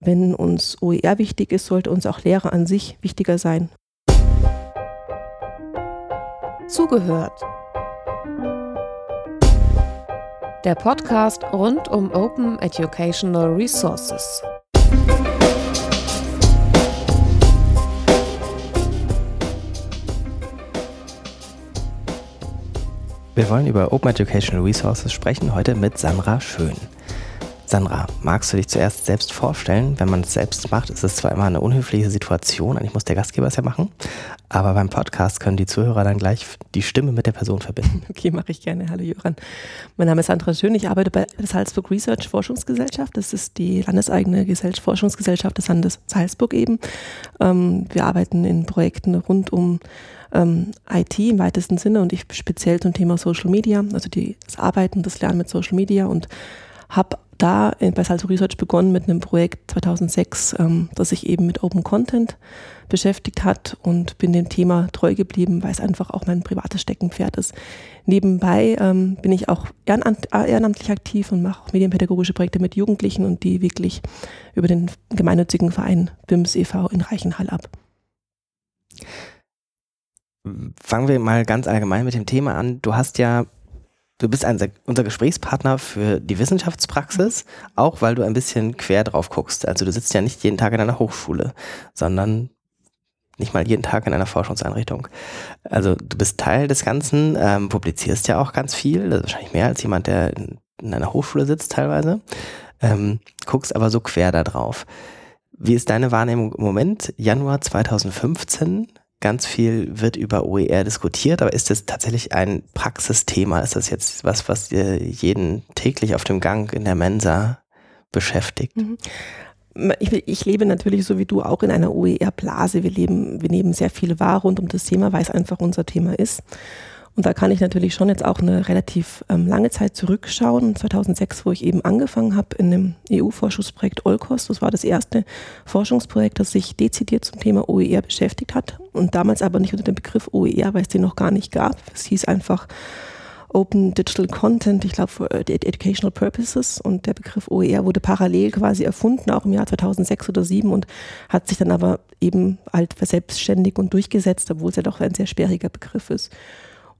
wenn uns OER wichtig ist, sollte uns auch Lehre an sich wichtiger sein. Zugehört. Der Podcast rund um Open Educational Resources. Wir wollen über Open Educational Resources sprechen, heute mit Sandra Schön. Sandra, magst du dich zuerst selbst vorstellen? Wenn man es selbst macht, ist es zwar immer eine unhöfliche Situation, eigentlich muss der Gastgeber es ja machen, aber beim Podcast können die Zuhörer dann gleich die Stimme mit der Person verbinden. Okay, mache ich gerne. Hallo Jöran. Mein Name ist Sandra Schön, ich arbeite bei der Salzburg Research Forschungsgesellschaft. Das ist die landeseigene Forschungsgesellschaft des Landes Salzburg eben. Ähm, wir arbeiten in Projekten rund um ähm, IT im weitesten Sinne und ich speziell zum Thema Social Media, also die, das Arbeiten, das Lernen mit Social Media und habe da bei Salto Research begonnen mit einem Projekt 2006, ähm, das sich eben mit Open Content beschäftigt hat und bin dem Thema treu geblieben, weil es einfach auch mein privates Steckenpferd ist. Nebenbei ähm, bin ich auch ehrenamtlich aktiv und mache auch medienpädagogische Projekte mit Jugendlichen und die wirklich über den gemeinnützigen Verein BIMS e.V. in Reichenhall ab. Fangen wir mal ganz allgemein mit dem Thema an. Du hast ja Du bist ein, unser Gesprächspartner für die Wissenschaftspraxis, auch weil du ein bisschen quer drauf guckst. Also du sitzt ja nicht jeden Tag in einer Hochschule, sondern nicht mal jeden Tag in einer Forschungseinrichtung. Also du bist Teil des Ganzen, ähm, publizierst ja auch ganz viel, das ist wahrscheinlich mehr als jemand, der in, in einer Hochschule sitzt teilweise, ähm, guckst aber so quer da drauf. Wie ist deine Wahrnehmung im Moment? Januar 2015, ganz viel wird über OER diskutiert, aber ist das tatsächlich ein Praxisthema? Ist das jetzt was, was jeden täglich auf dem Gang in der Mensa beschäftigt? Mhm. Ich, ich, lebe natürlich so wie du auch in einer OER-Blase. Wir leben, wir nehmen sehr viel wahr rund um das Thema, weil es einfach unser Thema ist. Und da kann ich natürlich schon jetzt auch eine relativ ähm, lange Zeit zurückschauen. 2006, wo ich eben angefangen habe in einem EU-Forschungsprojekt Olkos. Das war das erste Forschungsprojekt, das sich dezidiert zum Thema OER beschäftigt hat. Und damals aber nicht unter dem Begriff OER, weil es den noch gar nicht gab. Es hieß einfach Open Digital Content, ich glaube, für Educational Purposes. Und der Begriff OER wurde parallel quasi erfunden, auch im Jahr 2006 oder 2007 und hat sich dann aber eben halt verselbstständigt und durchgesetzt, obwohl es ja doch ein sehr sperriger Begriff ist.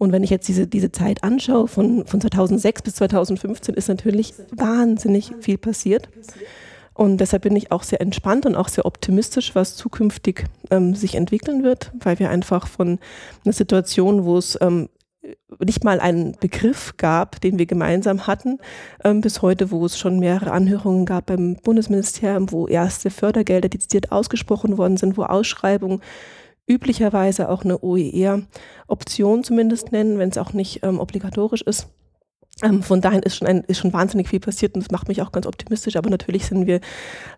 Und wenn ich jetzt diese, diese Zeit anschaue, von, von 2006 bis 2015, ist natürlich wahnsinnig viel passiert. Und deshalb bin ich auch sehr entspannt und auch sehr optimistisch, was zukünftig ähm, sich entwickeln wird, weil wir einfach von einer Situation, wo es ähm, nicht mal einen Begriff gab, den wir gemeinsam hatten, ähm, bis heute, wo es schon mehrere Anhörungen gab beim Bundesministerium, wo erste Fördergelder dezidiert ausgesprochen worden sind, wo Ausschreibungen üblicherweise auch eine OER-Option zumindest nennen, wenn es auch nicht ähm, obligatorisch ist. Ähm, von daher ist schon, ist schon wahnsinnig viel passiert und das macht mich auch ganz optimistisch. Aber natürlich sind wir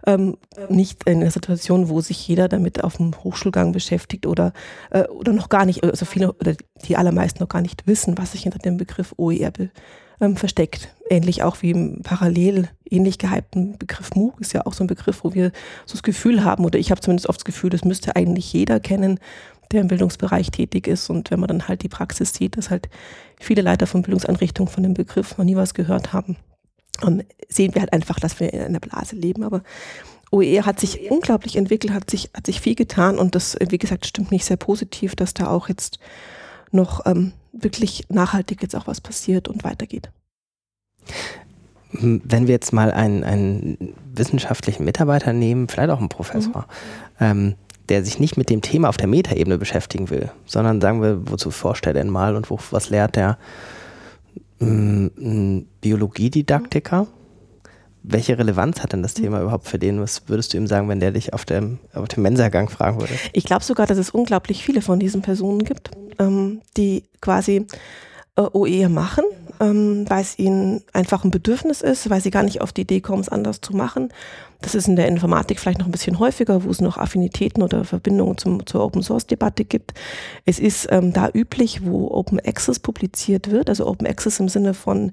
ähm, nicht in einer Situation, wo sich jeder damit auf dem Hochschulgang beschäftigt oder, äh, oder noch gar nicht, also viele oder die allermeisten noch gar nicht wissen, was sich hinter dem Begriff OER be, ähm, versteckt. Ähnlich auch wie im parallel ähnlich gehypten Begriff MOOC ist ja auch so ein Begriff, wo wir so das Gefühl haben, oder ich habe zumindest oft das Gefühl, das müsste eigentlich jeder kennen, der im Bildungsbereich tätig ist. Und wenn man dann halt die Praxis sieht, dass halt viele Leiter von Bildungseinrichtungen von dem Begriff noch nie was gehört haben, ähm, sehen wir halt einfach, dass wir in einer Blase leben. Aber OER hat sich unglaublich entwickelt, hat sich, hat sich viel getan und das, wie gesagt, stimmt mich sehr positiv, dass da auch jetzt noch ähm, wirklich nachhaltig jetzt auch was passiert und weitergeht. Wenn wir jetzt mal einen, einen wissenschaftlichen Mitarbeiter nehmen, vielleicht auch einen Professor, mhm. ähm, der sich nicht mit dem Thema auf der Metaebene beschäftigen will, sondern sagen wir, wozu forscht er denn mal und wo, was lehrt der? Ein Biologiedidaktiker. Welche Relevanz hat denn das Thema überhaupt für den? Was würdest du ihm sagen, wenn der dich auf dem, auf dem Mensagang fragen würde? Ich glaube sogar, dass es unglaublich viele von diesen Personen gibt, ähm, die quasi äh, OE machen, ähm, weil es ihnen einfach ein Bedürfnis ist, weil sie gar nicht auf die Idee kommen, es anders zu machen. Das ist in der Informatik vielleicht noch ein bisschen häufiger, wo es noch Affinitäten oder Verbindungen zum, zur Open Source Debatte gibt. Es ist ähm, da üblich, wo Open Access publiziert wird, also Open Access im Sinne von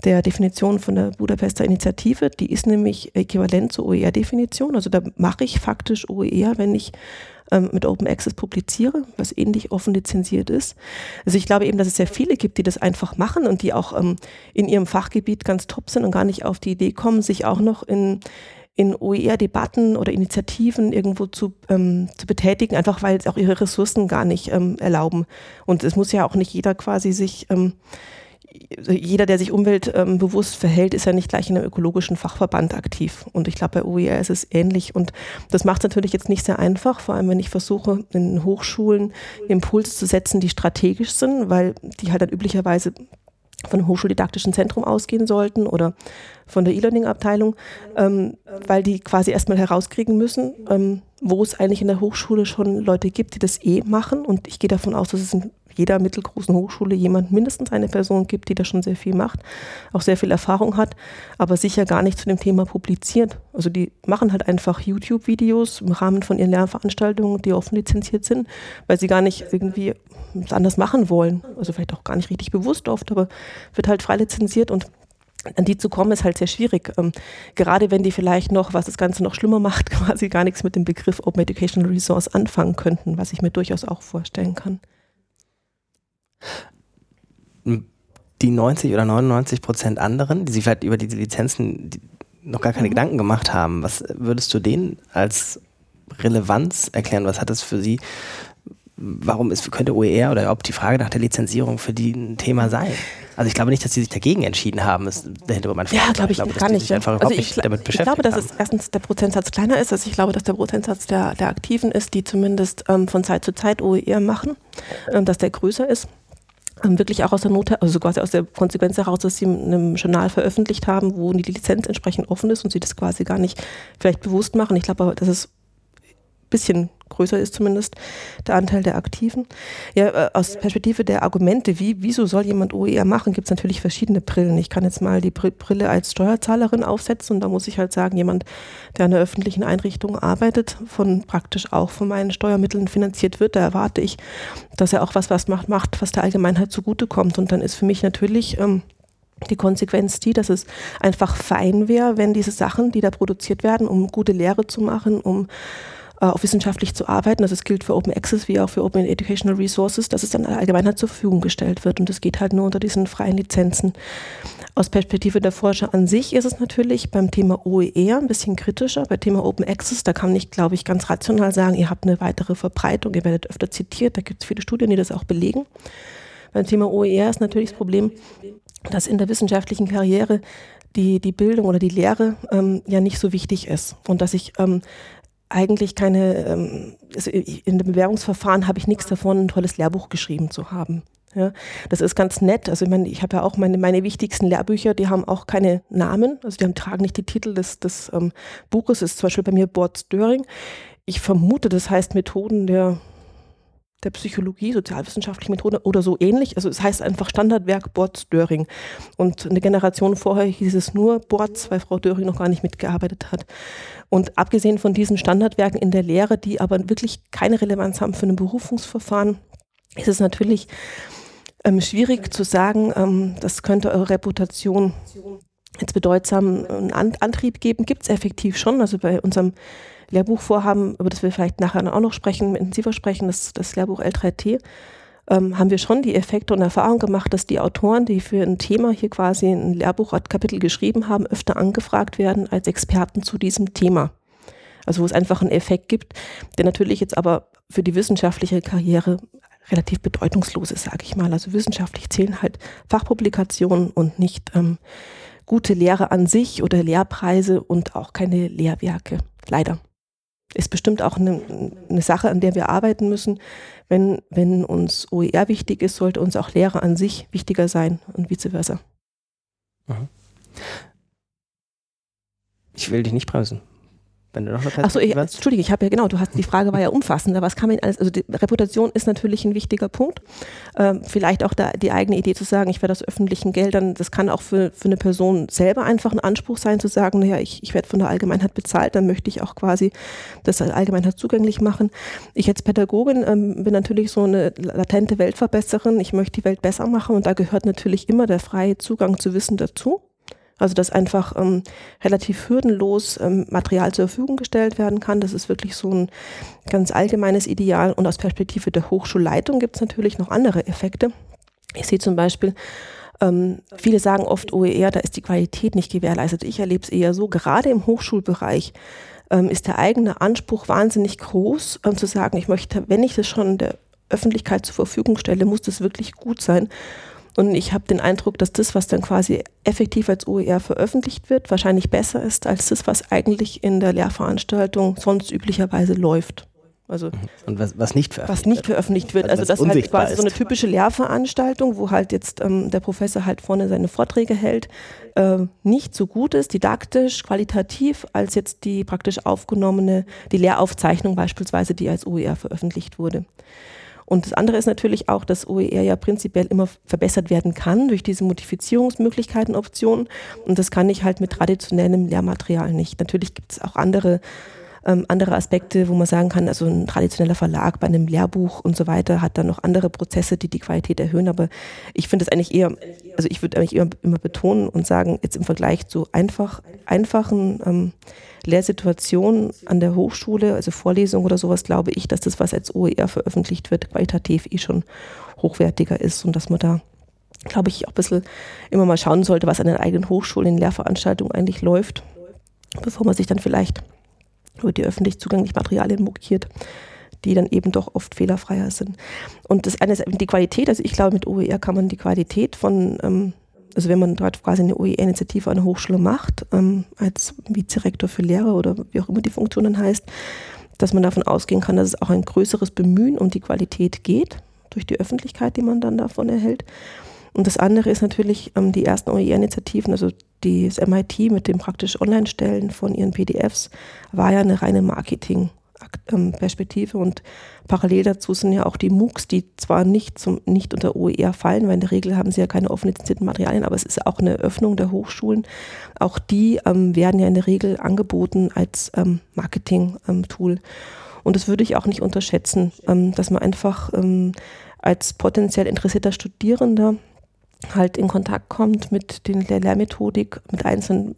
der Definition von der Budapester Initiative. Die ist nämlich äquivalent zur OER-Definition. Also da mache ich faktisch OER, wenn ich ähm, mit Open Access publiziere, was ähnlich offen lizenziert ist. Also ich glaube eben, dass es sehr viele gibt, die das einfach machen und die auch ähm, in ihrem Fachgebiet ganz top sind und gar nicht auf die Idee kommen, sich auch noch in in OER-Debatten oder Initiativen irgendwo zu, ähm, zu betätigen, einfach weil es auch ihre Ressourcen gar nicht ähm, erlauben. Und es muss ja auch nicht jeder quasi sich ähm, jeder, der sich umweltbewusst ähm, verhält, ist ja nicht gleich in einem ökologischen Fachverband aktiv. Und ich glaube, bei OER ist es ähnlich. Und das macht es natürlich jetzt nicht sehr einfach, vor allem wenn ich versuche, in Hochschulen Impulse zu setzen, die strategisch sind, weil die halt dann üblicherweise von dem Hochschuldidaktischen Zentrum ausgehen sollten oder von der E-Learning-Abteilung, ähm, weil die quasi erstmal herauskriegen müssen, ähm, wo es eigentlich in der Hochschule schon Leute gibt, die das eh machen. Und ich gehe davon aus, dass es in jeder mittelgroßen Hochschule jemand mindestens eine Person gibt, die da schon sehr viel macht, auch sehr viel Erfahrung hat, aber sicher gar nicht zu dem Thema publiziert. Also die machen halt einfach YouTube-Videos im Rahmen von ihren Lernveranstaltungen, die offen lizenziert sind, weil sie gar nicht irgendwie anders machen wollen. Also vielleicht auch gar nicht richtig bewusst oft, aber wird halt frei lizenziert und an die zu kommen ist halt sehr schwierig. Ähm, gerade wenn die vielleicht noch, was das Ganze noch schlimmer macht, quasi gar nichts mit dem Begriff Open Educational Resource anfangen könnten, was ich mir durchaus auch vorstellen kann. Die 90 oder 99 Prozent anderen, die sich vielleicht über diese Lizenzen noch gar keine mhm. Gedanken gemacht haben, was würdest du denen als Relevanz erklären? Was hat das für sie? Warum ist, könnte OER oder ob die Frage nach der Lizenzierung für die ein Thema sein? Also ich glaube nicht, dass sie sich dagegen entschieden haben, ist der Hintergrund Ja, glaube ich, ich glaube, gar nicht. Einfach also ich, nicht damit beschäftigt ich glaube, dass es erstens der Prozentsatz kleiner ist. Also ich glaube, dass der Prozentsatz der, der Aktiven ist, die zumindest ähm, von Zeit zu Zeit OER machen, ähm, dass der größer ist wirklich auch aus der Not, also quasi aus der Konsequenz heraus, dass sie in einem Journal veröffentlicht haben, wo die Lizenz entsprechend offen ist und sie das quasi gar nicht vielleicht bewusst machen. Ich glaube aber, dass es bisschen größer ist zumindest der Anteil der Aktiven. Ja, äh, aus Perspektive der Argumente, wie, wieso soll jemand OER machen, gibt es natürlich verschiedene Brillen. Ich kann jetzt mal die Brille als Steuerzahlerin aufsetzen und da muss ich halt sagen, jemand, der an einer öffentlichen Einrichtung arbeitet, von praktisch auch von meinen Steuermitteln finanziert wird, da erwarte ich, dass er auch was, was macht, macht was der Allgemeinheit zugutekommt. Und dann ist für mich natürlich ähm, die Konsequenz die, dass es einfach fein wäre, wenn diese Sachen, die da produziert werden, um gute Lehre zu machen, um auch wissenschaftlich zu arbeiten. Also es gilt für Open Access wie auch für Open Educational Resources, dass es dann allgemein zur Verfügung gestellt wird. Und das geht halt nur unter diesen freien Lizenzen. Aus Perspektive der Forscher an sich ist es natürlich beim Thema OER ein bisschen kritischer. Bei Thema Open Access, da kann ich, glaube ich, ganz rational sagen, ihr habt eine weitere Verbreitung, ihr werdet öfter zitiert, da gibt es viele Studien, die das auch belegen. Beim Thema OER ist natürlich das Problem, dass in der wissenschaftlichen Karriere die, die Bildung oder die Lehre ähm, ja nicht so wichtig ist und dass ich ähm, eigentlich keine, also in dem Bewerbungsverfahren habe ich nichts davon, ein tolles Lehrbuch geschrieben zu haben. Ja, das ist ganz nett. Also ich meine, ich habe ja auch meine, meine wichtigsten Lehrbücher, die haben auch keine Namen, also die haben, tragen nicht die Titel des, des ähm, Buches, das ist zum Beispiel bei mir Bord Störing. Ich vermute, das heißt Methoden der der Psychologie, sozialwissenschaftliche Methode oder so ähnlich. Also es heißt einfach Standardwerk Bord Döring. Und eine Generation vorher hieß es nur Bords, weil Frau Döring noch gar nicht mitgearbeitet hat. Und abgesehen von diesen Standardwerken in der Lehre, die aber wirklich keine Relevanz haben für ein Berufungsverfahren, ist es natürlich ähm, schwierig zu sagen, ähm, das könnte eure Reputation jetzt bedeutsam einen Antrieb geben. Gibt es effektiv schon. Also bei unserem Lehrbuchvorhaben, über das wir vielleicht nachher auch noch sprechen, intensiver sprechen, das, das Lehrbuch L3T, ähm, haben wir schon die Effekte und Erfahrung gemacht, dass die Autoren, die für ein Thema hier quasi ein Lehrbuchkapitel geschrieben haben, öfter angefragt werden als Experten zu diesem Thema. Also wo es einfach einen Effekt gibt, der natürlich jetzt aber für die wissenschaftliche Karriere relativ bedeutungslos ist, sage ich mal. Also wissenschaftlich zählen halt Fachpublikationen und nicht ähm, gute Lehre an sich oder Lehrpreise und auch keine Lehrwerke. Leider ist bestimmt auch eine, eine, Sache, an der wir arbeiten müssen. Wenn, wenn uns OER wichtig ist, sollte uns auch Lehre an sich wichtiger sein und vice versa. Mhm. Ich will dich nicht bremsen. Wenn du noch eine Achso, ich, Entschuldige, ich habe ja genau, du hast die Frage war ja umfassender. Was kann man alles, also die Reputation ist natürlich ein wichtiger Punkt. Ähm, vielleicht auch da die eigene Idee zu sagen, ich werde aus öffentlichen Geldern, das kann auch für, für eine Person selber einfach ein Anspruch sein, zu sagen, naja, ich, ich werde von der Allgemeinheit bezahlt, dann möchte ich auch quasi das Allgemeinheit zugänglich machen. Ich als Pädagogin ähm, bin natürlich so eine latente Weltverbesserin. Ich möchte die Welt besser machen und da gehört natürlich immer der freie Zugang zu Wissen dazu. Also dass einfach ähm, relativ hürdenlos ähm, Material zur Verfügung gestellt werden kann. Das ist wirklich so ein ganz allgemeines Ideal. Und aus Perspektive der Hochschulleitung gibt es natürlich noch andere Effekte. Ich sehe zum Beispiel Ähm, viele sagen oft OER, da ist die Qualität nicht gewährleistet. Ich erlebe es eher so, gerade im Hochschulbereich ähm, ist der eigene Anspruch wahnsinnig groß, ähm, zu sagen, ich möchte, wenn ich das schon der Öffentlichkeit zur Verfügung stelle, muss das wirklich gut sein. Und ich habe den Eindruck, dass das, was dann quasi effektiv als OER veröffentlicht wird, wahrscheinlich besser ist als das, was eigentlich in der Lehrveranstaltung sonst üblicherweise läuft. Also und was, was nicht veröffentlicht was nicht veröffentlicht wird. Also, also das halt quasi ist. so eine typische Lehrveranstaltung, wo halt jetzt ähm, der Professor halt vorne seine Vorträge hält, äh, nicht so gut ist, didaktisch, qualitativ, als jetzt die praktisch aufgenommene, die Lehraufzeichnung beispielsweise, die als OER veröffentlicht wurde. Und das andere ist natürlich auch, dass OER ja prinzipiell immer verbessert werden kann durch diese Modifizierungsmöglichkeiten, Optionen. Und das kann ich halt mit traditionellem Lehrmaterial nicht. Natürlich gibt es auch andere ähm, andere Aspekte, wo man sagen kann, also ein traditioneller Verlag bei einem Lehrbuch und so weiter hat dann noch andere Prozesse, die die Qualität erhöhen. Aber ich finde es eigentlich eher, also ich würde eigentlich immer, immer betonen und sagen, jetzt im Vergleich zu einfach, einfachen ähm, Lehrsituationen an der Hochschule, also Vorlesungen oder sowas, glaube ich, dass das, was als OER veröffentlicht wird, qualitativ eh schon hochwertiger ist und dass man da glaube ich, auch ein bisschen immer mal schauen sollte, was an den eigenen Hochschulen in Lehrveranstaltungen eigentlich läuft, bevor man sich dann vielleicht über die öffentlich zugänglichen Materialien mokiert, die dann eben doch oft fehlerfreier sind. Und das eine ist die Qualität, also ich glaube, mit OER kann man die Qualität von, ähm, also wenn man dort quasi eine OER-Initiative an der Hochschule macht, ähm, als Vizerektor für Lehre oder wie auch immer die Funktion dann heißt, dass man davon ausgehen kann, dass es auch ein größeres Bemühen um die Qualität geht, durch die Öffentlichkeit, die man dann davon erhält. Und das andere ist natürlich ähm, die ersten OER-Initiativen, also das MIT mit dem praktisch Online-Stellen von ihren PDFs, war ja eine reine Marketing-Perspektive und parallel dazu sind ja auch die MOOCs, die zwar nicht, zum, nicht unter OER fallen, weil in der Regel haben sie ja keine offen lizenzierten Materialien, aber es ist auch eine Öffnung der Hochschulen. Auch die ähm, werden ja in der Regel angeboten als ähm, Marketing-Tool. Und das würde ich auch nicht unterschätzen, ähm, dass man einfach ähm, als potenziell interessierter Studierender halt in Kontakt kommt mit den, der Lehrmethodik, mit einzelnen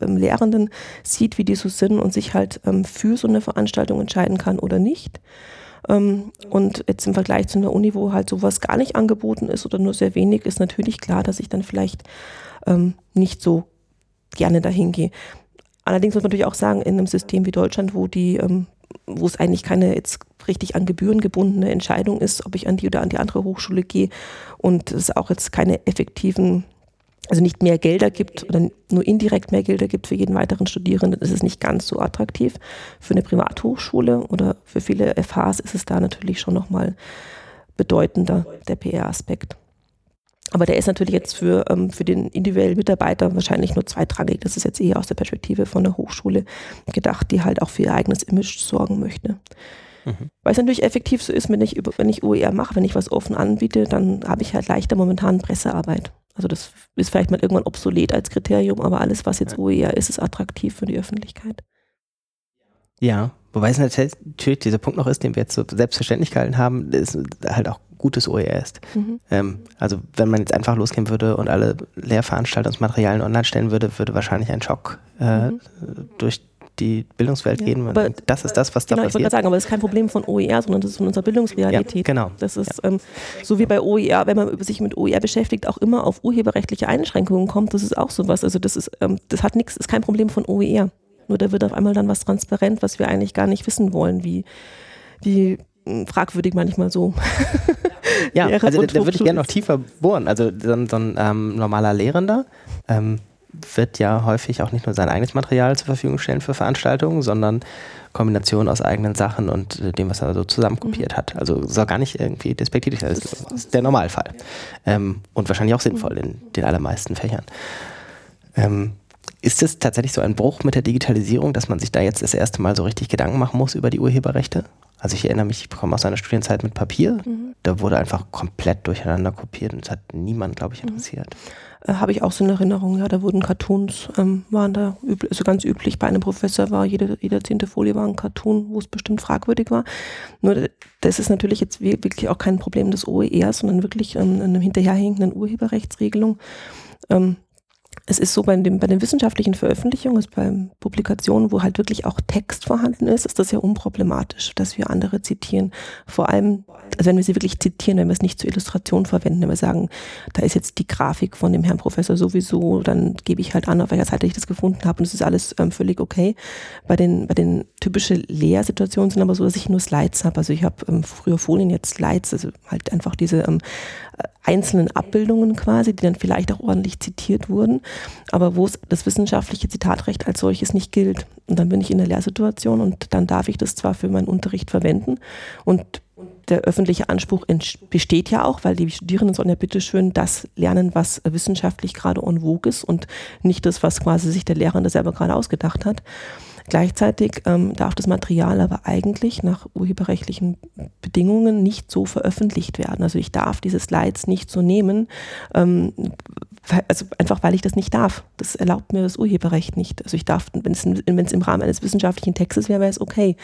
ähm, Lehrenden, sieht, wie die so sind und sich halt ähm, für so eine Veranstaltung entscheiden kann oder nicht. Ähm, und jetzt im Vergleich zu einer Uni, wo halt sowas gar nicht angeboten ist oder nur sehr wenig, ist natürlich klar, dass ich dann vielleicht ähm, nicht so gerne dahin gehe. Allerdings muss man natürlich auch sagen, in einem System wie Deutschland, wo die ähm, wo es eigentlich keine jetzt richtig an Gebühren gebundene Entscheidung ist, ob ich an die oder an die andere Hochschule gehe und es auch jetzt keine effektiven, also nicht mehr Gelder gibt oder nur indirekt mehr Gelder gibt für jeden weiteren Studierenden, ist es nicht ganz so attraktiv. Für eine Privathochschule oder für viele FHs ist es da natürlich schon nochmal bedeutender, der PR-Aspekt. Aber der ist natürlich jetzt für, ähm, für den individuellen Mitarbeiter wahrscheinlich nur zweitrangig. Das ist jetzt eher aus der Perspektive von der Hochschule gedacht, die halt auch für ihr eigenes Image sorgen möchte. Mhm. Weil es natürlich effektiv so ist, wenn ich, wenn ich OER mache, wenn ich was offen anbiete, dann habe ich halt leichter momentan Pressearbeit. Also das ist vielleicht mal irgendwann obsolet als Kriterium, aber alles, was jetzt OER ist, ist attraktiv für die Öffentlichkeit. Ja, wobei es natürlich dieser Punkt noch ist, den wir jetzt so selbstverständlich gehalten haben, ist halt auch gutes OER ist. Mhm. Ähm, also wenn man jetzt einfach losgehen würde und alle Lehrveranstaltungsmaterialien online stellen würde, würde wahrscheinlich ein Schock äh, mhm. durch die Bildungswelt ja, gehen. Aber das ist das, was da genau, passiert. Ich wollte sagen, aber das ist kein Problem von OER, sondern das ist von unserer Bildungsrealität. Ja, genau. Das ist ja. ähm, so wie bei OER, wenn man sich mit OER beschäftigt, auch immer auf urheberrechtliche Einschränkungen kommt. Das ist auch sowas. Also das ist, ähm, das hat nichts, ist kein Problem von OER. Nur da wird auf einmal dann was transparent, was wir eigentlich gar nicht wissen wollen, wie die fragwürdig manchmal so. ja, also da, da würde ich gerne noch tiefer bohren. Also so, so ein ähm, normaler Lehrender ähm, wird ja häufig auch nicht nur sein eigenes Material zur Verfügung stellen für Veranstaltungen, sondern Kombination aus eigenen Sachen und äh, dem, was er so zusammenkopiert mhm. hat. Also soll gar nicht irgendwie despektierlich sein. Das ist der Normalfall. Ähm, und wahrscheinlich auch sinnvoll mhm. in den allermeisten Fächern. Ist es tatsächlich so ein Bruch mit der Digitalisierung, dass man sich da jetzt das erste Mal so richtig Gedanken machen muss über die Urheberrechte? Also ich erinnere mich, ich komme aus einer Studienzeit mit Papier. Mhm. Da wurde einfach komplett durcheinander kopiert und es hat niemand, glaube ich, mhm. interessiert. Mhm. Äh, Habe ich auch so eine Erinnerung, ja, da wurden Cartoons, ähm, waren da üblich, also ganz üblich. Bei einem Professor war jede, jede zehnte Folie war ein Cartoon, wo es bestimmt fragwürdig war. Nur das ist natürlich jetzt wirklich auch kein Problem des OER, sondern wirklich ähm, eine hinterherhängenden Urheberrechtsregelung. Ähm, es ist so bei, dem, bei den wissenschaftlichen Veröffentlichungen, also bei Publikationen, wo halt wirklich auch Text vorhanden ist, ist das ja unproblematisch, dass wir andere zitieren. Vor allem, also wenn wir sie wirklich zitieren, wenn wir es nicht zur Illustration verwenden, wenn wir sagen, da ist jetzt die Grafik von dem Herrn Professor sowieso, dann gebe ich halt an, auf welcher Seite ich das gefunden habe und es ist alles ähm, völlig okay. Bei den, bei den typischen Lehrsituationen sind aber so, dass ich nur Slides habe. Also ich habe ähm, früher Folien, jetzt Slides, also halt einfach diese ähm, einzelnen Abbildungen quasi, die dann vielleicht auch ordentlich zitiert wurden, aber wo das wissenschaftliche Zitatrecht als solches nicht gilt. Und dann bin ich in der Lehrsituation und dann darf ich das zwar für meinen Unterricht verwenden und der öffentliche Anspruch besteht ja auch, weil die Studierenden sollen ja bitteschön das lernen, was wissenschaftlich gerade en vogue ist und nicht das, was quasi sich der Lehrende selber gerade ausgedacht hat. Gleichzeitig ähm, darf das Material aber eigentlich nach urheberrechtlichen Bedingungen nicht so veröffentlicht werden. Also ich darf diese Slides nicht so nehmen, ähm, also einfach weil ich das nicht darf. Das erlaubt mir das Urheberrecht nicht. Also ich darf, wenn es, im Rahmen eines wissenschaftlichen Textes wäre, wäre es okay.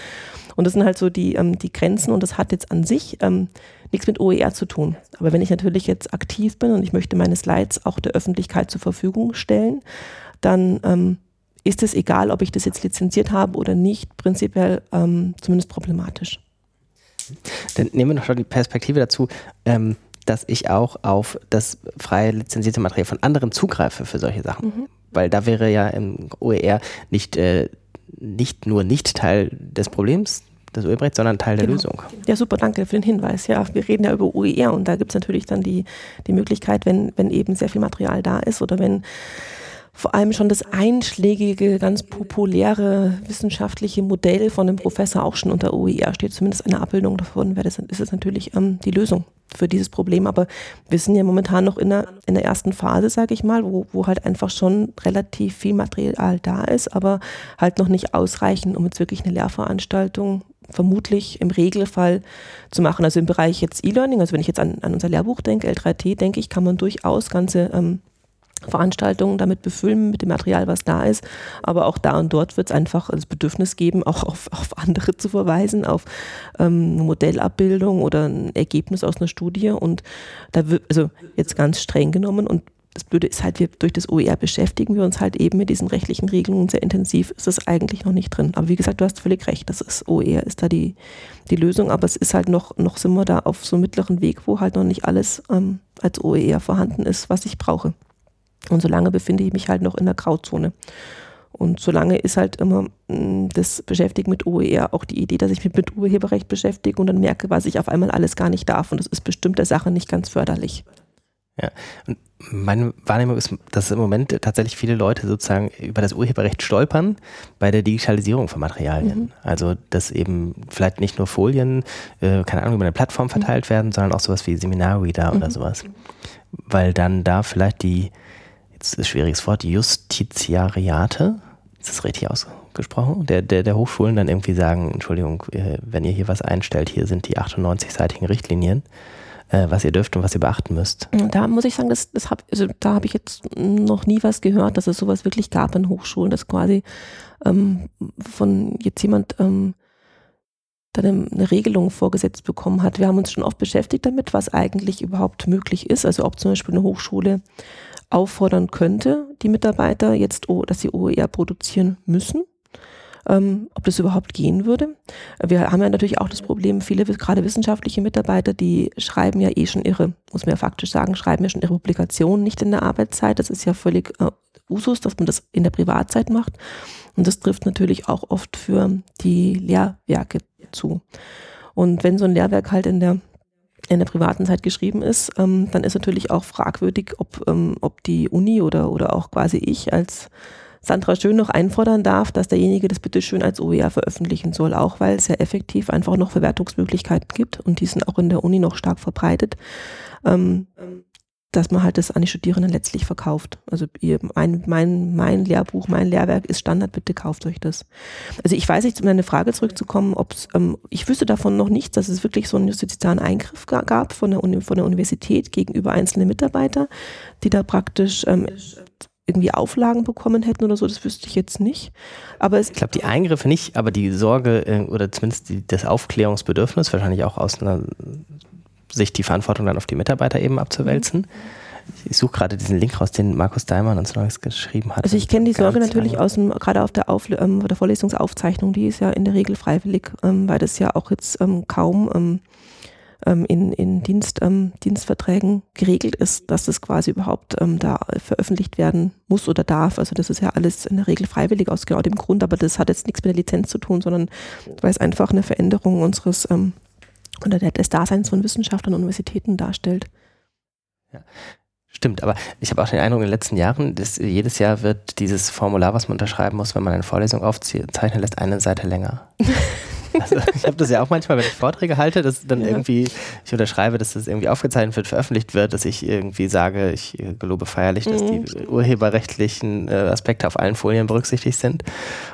Und das sind halt so die, ähm, die Grenzen und das hat jetzt an sich ähm, nichts mit OER zu tun. Aber wenn ich natürlich jetzt aktiv bin und ich möchte meine Slides auch der Öffentlichkeit zur Verfügung stellen, dann ähm, ist es egal, ob ich das jetzt lizenziert habe oder nicht, prinzipiell ähm, zumindest problematisch. Dann nehmen wir noch schon die Perspektive dazu, ähm, dass ich auch auf das freie lizenzierte Material von anderen zugreife für solche Sachen. Mhm. Weil da wäre ja im OER nicht, äh, nicht nur nicht Teil des Problems, des Urheberrechts, sondern Teil der genau. Lösung. Ja, super, danke für den Hinweis. Ja, wir reden ja über OER und da gibt es natürlich dann die, die Möglichkeit, wenn, wenn eben sehr viel Material da ist oder wenn vor allem schon das einschlägige, ganz populäre wissenschaftliche Modell von dem Professor auch schon unter OER steht, zumindest eine Abbildung davon, wäre das, ist es natürlich ähm, die Lösung für dieses Problem. Aber wir sind ja momentan noch in der, in der ersten Phase, sage ich mal, wo, wo halt einfach schon relativ viel Material da ist, aber halt noch nicht ausreichend, um jetzt wirklich eine Lehrveranstaltung vermutlich im Regelfall zu machen. Also im Bereich jetzt E-Learning, also wenn ich jetzt an, an unser Lehrbuch denke, L3T, denke ich, kann man durchaus ganze ähm, Veranstaltungen damit befüllen, mit dem Material, was da ist. Aber auch da und dort wird es einfach das Bedürfnis geben, auch auf, auf andere zu verweisen, auf ähm, Modellabbildung oder ein Ergebnis aus einer Studie. Und da wird, also jetzt ganz streng genommen und das Blöde ist halt, wir durch das OER beschäftigen wir uns halt eben mit diesen rechtlichen Regelungen sehr intensiv, ist das eigentlich noch nicht drin. Aber wie gesagt, du hast völlig recht, das ist OER ist da die, die Lösung, aber es ist halt noch, noch sind wir da auf so einem mittleren Weg, wo halt noch nicht alles ähm, als OER vorhanden ist, was ich brauche. Und solange befinde ich mich halt noch in der Grauzone. Und solange ist halt immer mm, das Beschäftigen mit OER auch die Idee, dass ich mich mit Urheberrecht beschäftige und dann merke, was ich auf einmal alles gar nicht darf. Und das ist bestimmt der Sache nicht ganz förderlich. Ja, und meine Wahrnehmung ist, dass im Moment tatsächlich viele Leute sozusagen über das Urheberrecht stolpern bei der Digitalisierung von Materialien. Mhm. Also, dass eben vielleicht nicht nur Folien, äh, keine Ahnung, über eine Plattform verteilt mhm. werden, sondern auch sowas wie Seminarreader mhm. oder sowas. Weil dann da vielleicht die jetzt ist schwieriges Wort, Justiziariate, ist das richtig ausgesprochen? Der, der, der Hochschulen dann irgendwie sagen, Entschuldigung, äh, wenn ihr hier was einstellt, hier sind die 98-seitigen Richtlinien, äh, was ihr dürft und was ihr beachten müsst. Da muss ich sagen, das, das hab, also da habe ich jetzt noch nie was gehört, dass es sowas wirklich gab an Hochschulen, dass quasi ähm, von jetzt jemand ähm, dann eine Regelung vorgesetzt bekommen hat. Wir haben uns schon oft beschäftigt damit, was eigentlich überhaupt möglich ist. Also ob zum Beispiel eine Hochschule auffordern könnte, die Mitarbeiter jetzt, dass sie OER produzieren müssen. Ähm, ob das überhaupt gehen würde. Wir haben ja natürlich auch das Problem, viele, gerade wissenschaftliche Mitarbeiter, die schreiben ja eh schon ihre, muss man ja faktisch sagen, schreiben ja schon ihre Publikationen nicht in der Arbeitszeit. Das ist ja völlig äh, Usus, dass man das in der Privatzeit macht. Und das trifft natürlich auch oft für die Lehrwerke zu. Und wenn so ein Lehrwerk halt in der in der privaten Zeit geschrieben ist, ähm, dann ist natürlich auch fragwürdig, ob, ähm, ob die Uni oder, oder auch quasi ich als Sandra Schön noch einfordern darf, dass derjenige das bitte schön als OER veröffentlichen soll, auch weil es ja effektiv einfach noch Verwertungsmöglichkeiten gibt und die sind auch in der Uni noch stark verbreitet. Ähm, dass man halt das an die Studierenden letztlich verkauft. Also ihr, mein, mein, mein Lehrbuch, mein Lehrwerk ist Standard, bitte kauft euch das. Also ich weiß nicht, um deine Frage zurückzukommen, ob ähm, ich wüsste davon noch nichts, dass es wirklich so einen justizialen Eingriff gab von der, Uni, von der Universität gegenüber einzelnen Mitarbeitern, die da praktisch ähm, irgendwie Auflagen bekommen hätten oder so, das wüsste ich jetzt nicht. Aber ich glaube, die Eingriffe nicht, aber die Sorge äh, oder zumindest die, das Aufklärungsbedürfnis, wahrscheinlich auch aus einer sich die Verantwortung dann auf die Mitarbeiter eben abzuwälzen. Ich suche gerade diesen Link raus, den Markus Daimann uns neues geschrieben hat. Also ich kenne die Sorge natürlich aus dem, gerade auf der, auf, ähm, der Vorlesungsaufzeichnung, die ist ja in der Regel freiwillig, ähm, weil das ja auch jetzt ähm, kaum ähm, ähm, in, in Dienst, ähm, Dienstverträgen geregelt ist, dass das quasi überhaupt da veröffentlicht werden muss oder darf. Also das ist ja alles in der Regel freiwillig aus genau dem Grund, aber das hat jetzt nichts mit der Lizenz zu tun, sondern weil es einfach eine Veränderung unseres oder des Daseins von Wissenschaftlern und Universitäten darstellt. Ja. Stimmt, aber ich habe auch den Eindruck in den letzten Jahren, dass jedes Jahr wird dieses Formular, was man unterschreiben muss, wenn man eine Vorlesung aufzeichnen lässt, eine Seite länger. Also ich habe das ja auch manchmal, wenn ich Vorträge halte, dass dann ja. irgendwie ich unterschreibe, dass das irgendwie aufgezeichnet wird, veröffentlicht wird, dass ich irgendwie sage, ich äh, gelobe feierlich, dass mhm. die urheberrechtlichen äh, Aspekte auf allen Folien berücksichtigt sind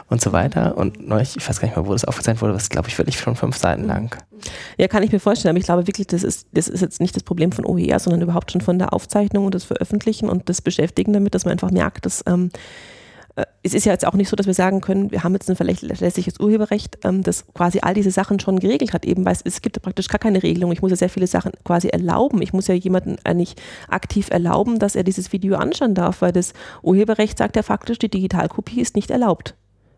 und so weiter. Und neulich, ich weiß gar nicht mal, wo das aufgezeichnet wurde, was glaube ich wirklich schon fünf Seiten lang. Ja, kann ich mir vorstellen, aber ich glaube wirklich, das ist, das ist jetzt nicht das Problem von OER, sondern überhaupt schon von der Aufzeichnung und das Veröffentlichen und das Beschäftigen damit, dass man einfach merkt, dass ähm, äh, es ist ja jetzt auch nicht so, dass wir sagen können, wir haben jetzt ein verlässliches Urheberrecht, ähm, das quasi all diese Sachen schon geregelt hat, eben weil es, es gibt praktisch gar keine Regelung. Ich muss ja sehr viele Sachen quasi erlauben. Ich muss ja jemanden eigentlich aktiv erlauben, dass er dieses Video anschauen darf, weil das Urheberrecht sagt ja faktisch, die Digitalkopie ist nicht erlaubt.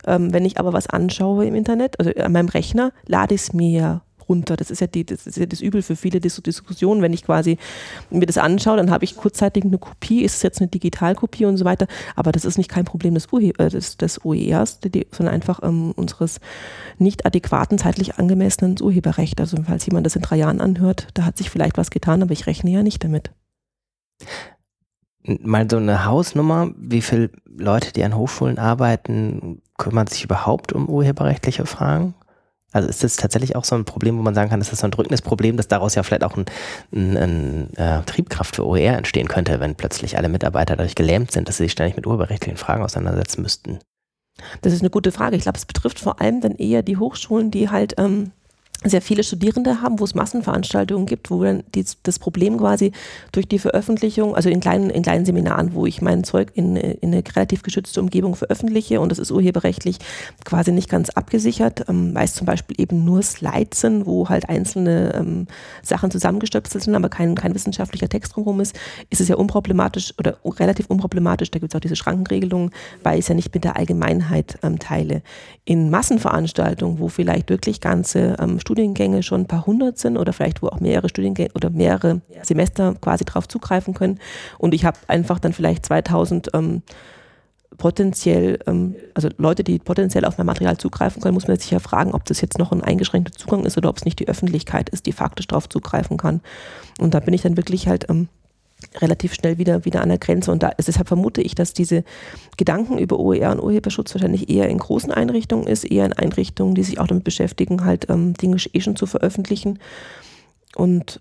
Ähm, wenn ich aber was anschaue im Internet, also an meinem Rechner, lade ich es mir ja runter. Das ist ja, die, das, ist ja das Übel für viele Diskussionen. Wenn ich quasi mir das anschaue, dann habe ich kurzzeitig eine Kopie, ist es jetzt eine Digitalkopie und so weiter. Aber das ist nicht kein Problem des, Urhe äh, des, des OERs, sondern einfach ähm, unseres nicht adäquaten, zeitlich angemessenen Urheberrechts. Also falls jemand das in drei Jahren anhört, da hat sich vielleicht was getan, aber ich rechne ja nicht damit. Mal so eine Hausnummer, wie viele Leute, die an Hochschulen arbeiten, kümmern sich überhaupt um urheberrechtliche Fragen? Also ist das tatsächlich auch so ein Problem, wo man sagen kann, das ist so ein drückendes Problem, dass daraus ja vielleicht auch ein, ein, ein äh, Triebkraft für OER entstehen könnte, wenn plötzlich alle Mitarbeiter dadurch gelähmt sind, dass sie sich ständig mit urheberrechtlichen Fragen auseinandersetzen müssten? Das ist eine gute Frage. Ich glaube, es betrifft vor allem dann eher die Hochschulen, die halt ähm, sehr viele Studierende haben, wo es Massenveranstaltungen gibt, wo dann die, das Problem quasi durch die Veröffentlichung, also in kleinen, in kleinen Seminaren, wo ich mein Zeug in, in eine relativ geschützte Umgebung veröffentliche und das ist urheberrechtlich quasi nicht ganz abgesichert, ähm, weil es zum Beispiel eben nur Slides sind, wo halt einzelne ähm, Sachen zusammengestöpselt sind, aber kein, kein wissenschaftlicher Text drumherum ist, ist es ja unproblematisch oder relativ unproblematisch, da gibt es auch diese Schrankenregelungen, weil ich es ja nicht mit der Allgemeinheit ähm, teile. In Massenveranstaltungen, wo vielleicht wirklich ganze ähm, Studiengänge schon ein paar hundert sind oder vielleicht wo auch mehrere Studiengänge oder mehrere Semester quasi drauf zugreifen können. Und ich habe einfach dann vielleicht 2000 ähm, potenziell, ähm, also Leute, die potenziell auf mein Material zugreifen können, muss man sich ja fragen, ob das jetzt noch ein eingeschränkter Zugang ist oder ob es nicht die Öffentlichkeit ist, die faktisch drauf zugreifen kann. Und da bin ich dann wirklich halt ähm, relativ schnell wieder, wieder an der Grenze. Und da, deshalb vermute ich, dass diese Gedanken über OER und Urheberschutz wahrscheinlich eher in großen Einrichtungen ist, eher in Einrichtungen, die sich auch damit beschäftigen, halt ähm, Dinge eh schon zu veröffentlichen. Und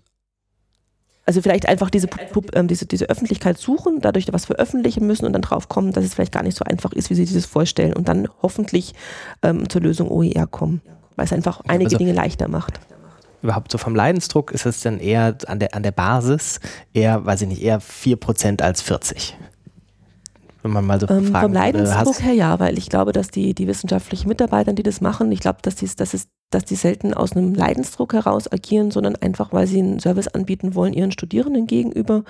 also vielleicht einfach diese, äh, diese, diese Öffentlichkeit suchen, dadurch was veröffentlichen müssen und dann drauf kommen, dass es vielleicht gar nicht so einfach ist, wie sie sich das vorstellen und dann hoffentlich ähm, zur Lösung OER kommen, weil es einfach einige also, Dinge leichter macht überhaupt so vom Leidensdruck ist es dann eher an der, an der Basis eher, weiß ich nicht, eher 4% als 40? Wenn man mal so ähm, Vom Leidensdruck her ja, weil ich glaube, dass die, die wissenschaftlichen Mitarbeiter, die das machen, ich glaube, dass, die, dass, es, dass die selten aus einem Leidensdruck heraus agieren, sondern einfach, weil sie einen Service anbieten wollen ihren Studierenden gegenüber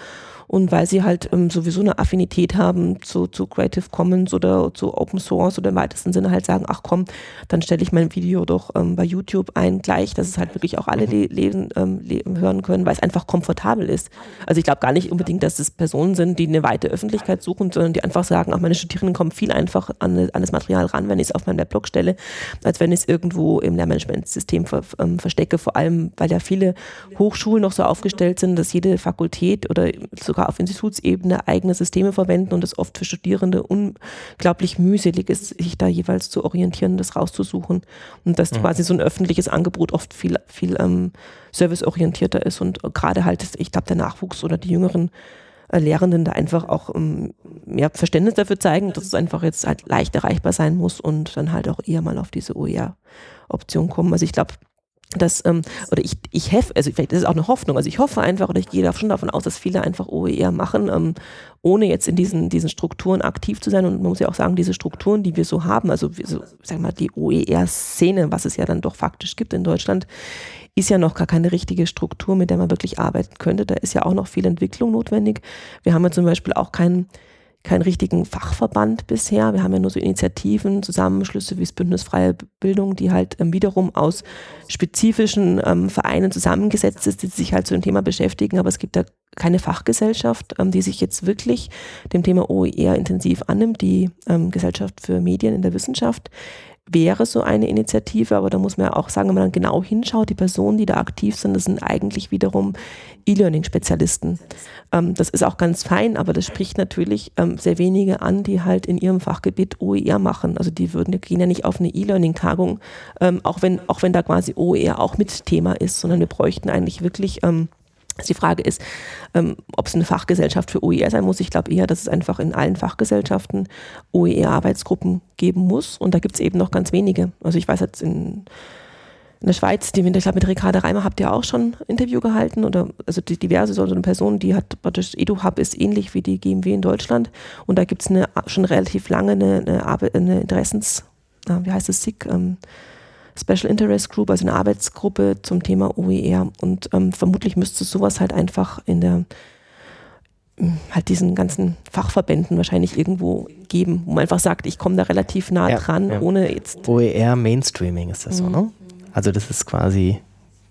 und weil sie halt ähm, sowieso eine Affinität haben zu, zu Creative Commons oder zu Open Source oder im weitesten Sinne halt sagen, ach komm, dann stelle ich mein Video doch ähm, bei YouTube ein gleich, dass es halt wirklich auch alle le lesen, ähm, le hören können, weil es einfach komfortabel ist. Also ich glaube gar nicht unbedingt, dass es Personen sind, die eine weite Öffentlichkeit suchen, sondern die einfach sagen, ach meine Studierenden kommen viel einfacher an, an das Material ran, wenn ich es auf meinem Weblog stelle, als wenn ich es irgendwo im Lehrmanagementsystem ver, ähm, verstecke, vor allem, weil ja viele Hochschulen noch so aufgestellt sind, dass jede Fakultät oder sogar auf Institutsebene eigene Systeme verwenden und es oft für Studierende unglaublich mühselig ist, sich da jeweils zu orientieren, das rauszusuchen. Und dass mhm. quasi so ein öffentliches Angebot oft viel, viel ähm, serviceorientierter ist und gerade halt, ich glaube, der Nachwuchs oder die jüngeren äh, Lehrenden da einfach auch ähm, mehr Verständnis dafür zeigen, dass es einfach jetzt halt leicht erreichbar sein muss und dann halt auch eher mal auf diese OER-Option kommen. Also ich glaube, dass, ähm, oder ich, ich hoffe, also vielleicht ist es auch eine Hoffnung, also ich hoffe einfach oder ich gehe schon davon aus, dass viele einfach OER machen, ähm, ohne jetzt in diesen, diesen Strukturen aktiv zu sein. Und man muss ja auch sagen, diese Strukturen, die wir so haben, also wir so, sag mal, die OER-Szene, was es ja dann doch faktisch gibt in Deutschland, ist ja noch gar keine richtige Struktur, mit der man wirklich arbeiten könnte. Da ist ja auch noch viel Entwicklung notwendig. Wir haben ja zum Beispiel auch keinen keinen richtigen Fachverband bisher. Wir haben ja nur so Initiativen, Zusammenschlüsse wie das Bündnis Freie Bildung, die halt ähm, wiederum aus spezifischen ähm, Vereinen zusammengesetzt ist, die sich halt zu dem Thema beschäftigen. Aber es gibt da keine Fachgesellschaft, ähm, die sich jetzt wirklich dem Thema OER intensiv annimmt, die ähm, Gesellschaft für Medien in der Wissenschaft wäre so eine Initiative, aber da muss man ja auch sagen, wenn man dann genau hinschaut, die Personen, die da aktiv sind, das sind eigentlich wiederum E-Learning-Spezialisten. Ähm, das ist auch ganz fein, aber das spricht natürlich ähm, sehr wenige an, die halt in ihrem Fachgebiet OER machen. Also die würden gehen ja nicht auf eine E-Learning-Tagung, ähm, auch wenn auch wenn da quasi OER auch mit Thema ist, sondern wir bräuchten eigentlich wirklich ähm, die Frage ist, ähm, ob es eine Fachgesellschaft für OER sein muss. Ich glaube eher, dass es einfach in allen Fachgesellschaften OER-Arbeitsgruppen geben muss. Und da gibt es eben noch ganz wenige. Also ich weiß jetzt in, in der Schweiz, die, ich glaube mit Ricarda Reimer habt ihr auch schon ein Interview gehalten oder also die diverse so eine Person, die hat praktisch EduHub ist ähnlich wie die GMW in Deutschland und da gibt es schon relativ lange eine, eine, eine Interessens, wie heißt es, SIG, ähm, Special Interest Group, also eine Arbeitsgruppe zum Thema OER. Und ähm, vermutlich müsste es sowas halt einfach in der hm, halt diesen ganzen Fachverbänden wahrscheinlich irgendwo geben, wo man einfach sagt, ich komme da relativ nah ja, dran, ja. ohne jetzt. OER Mainstreaming ist das mhm. so, ne? Also das ist quasi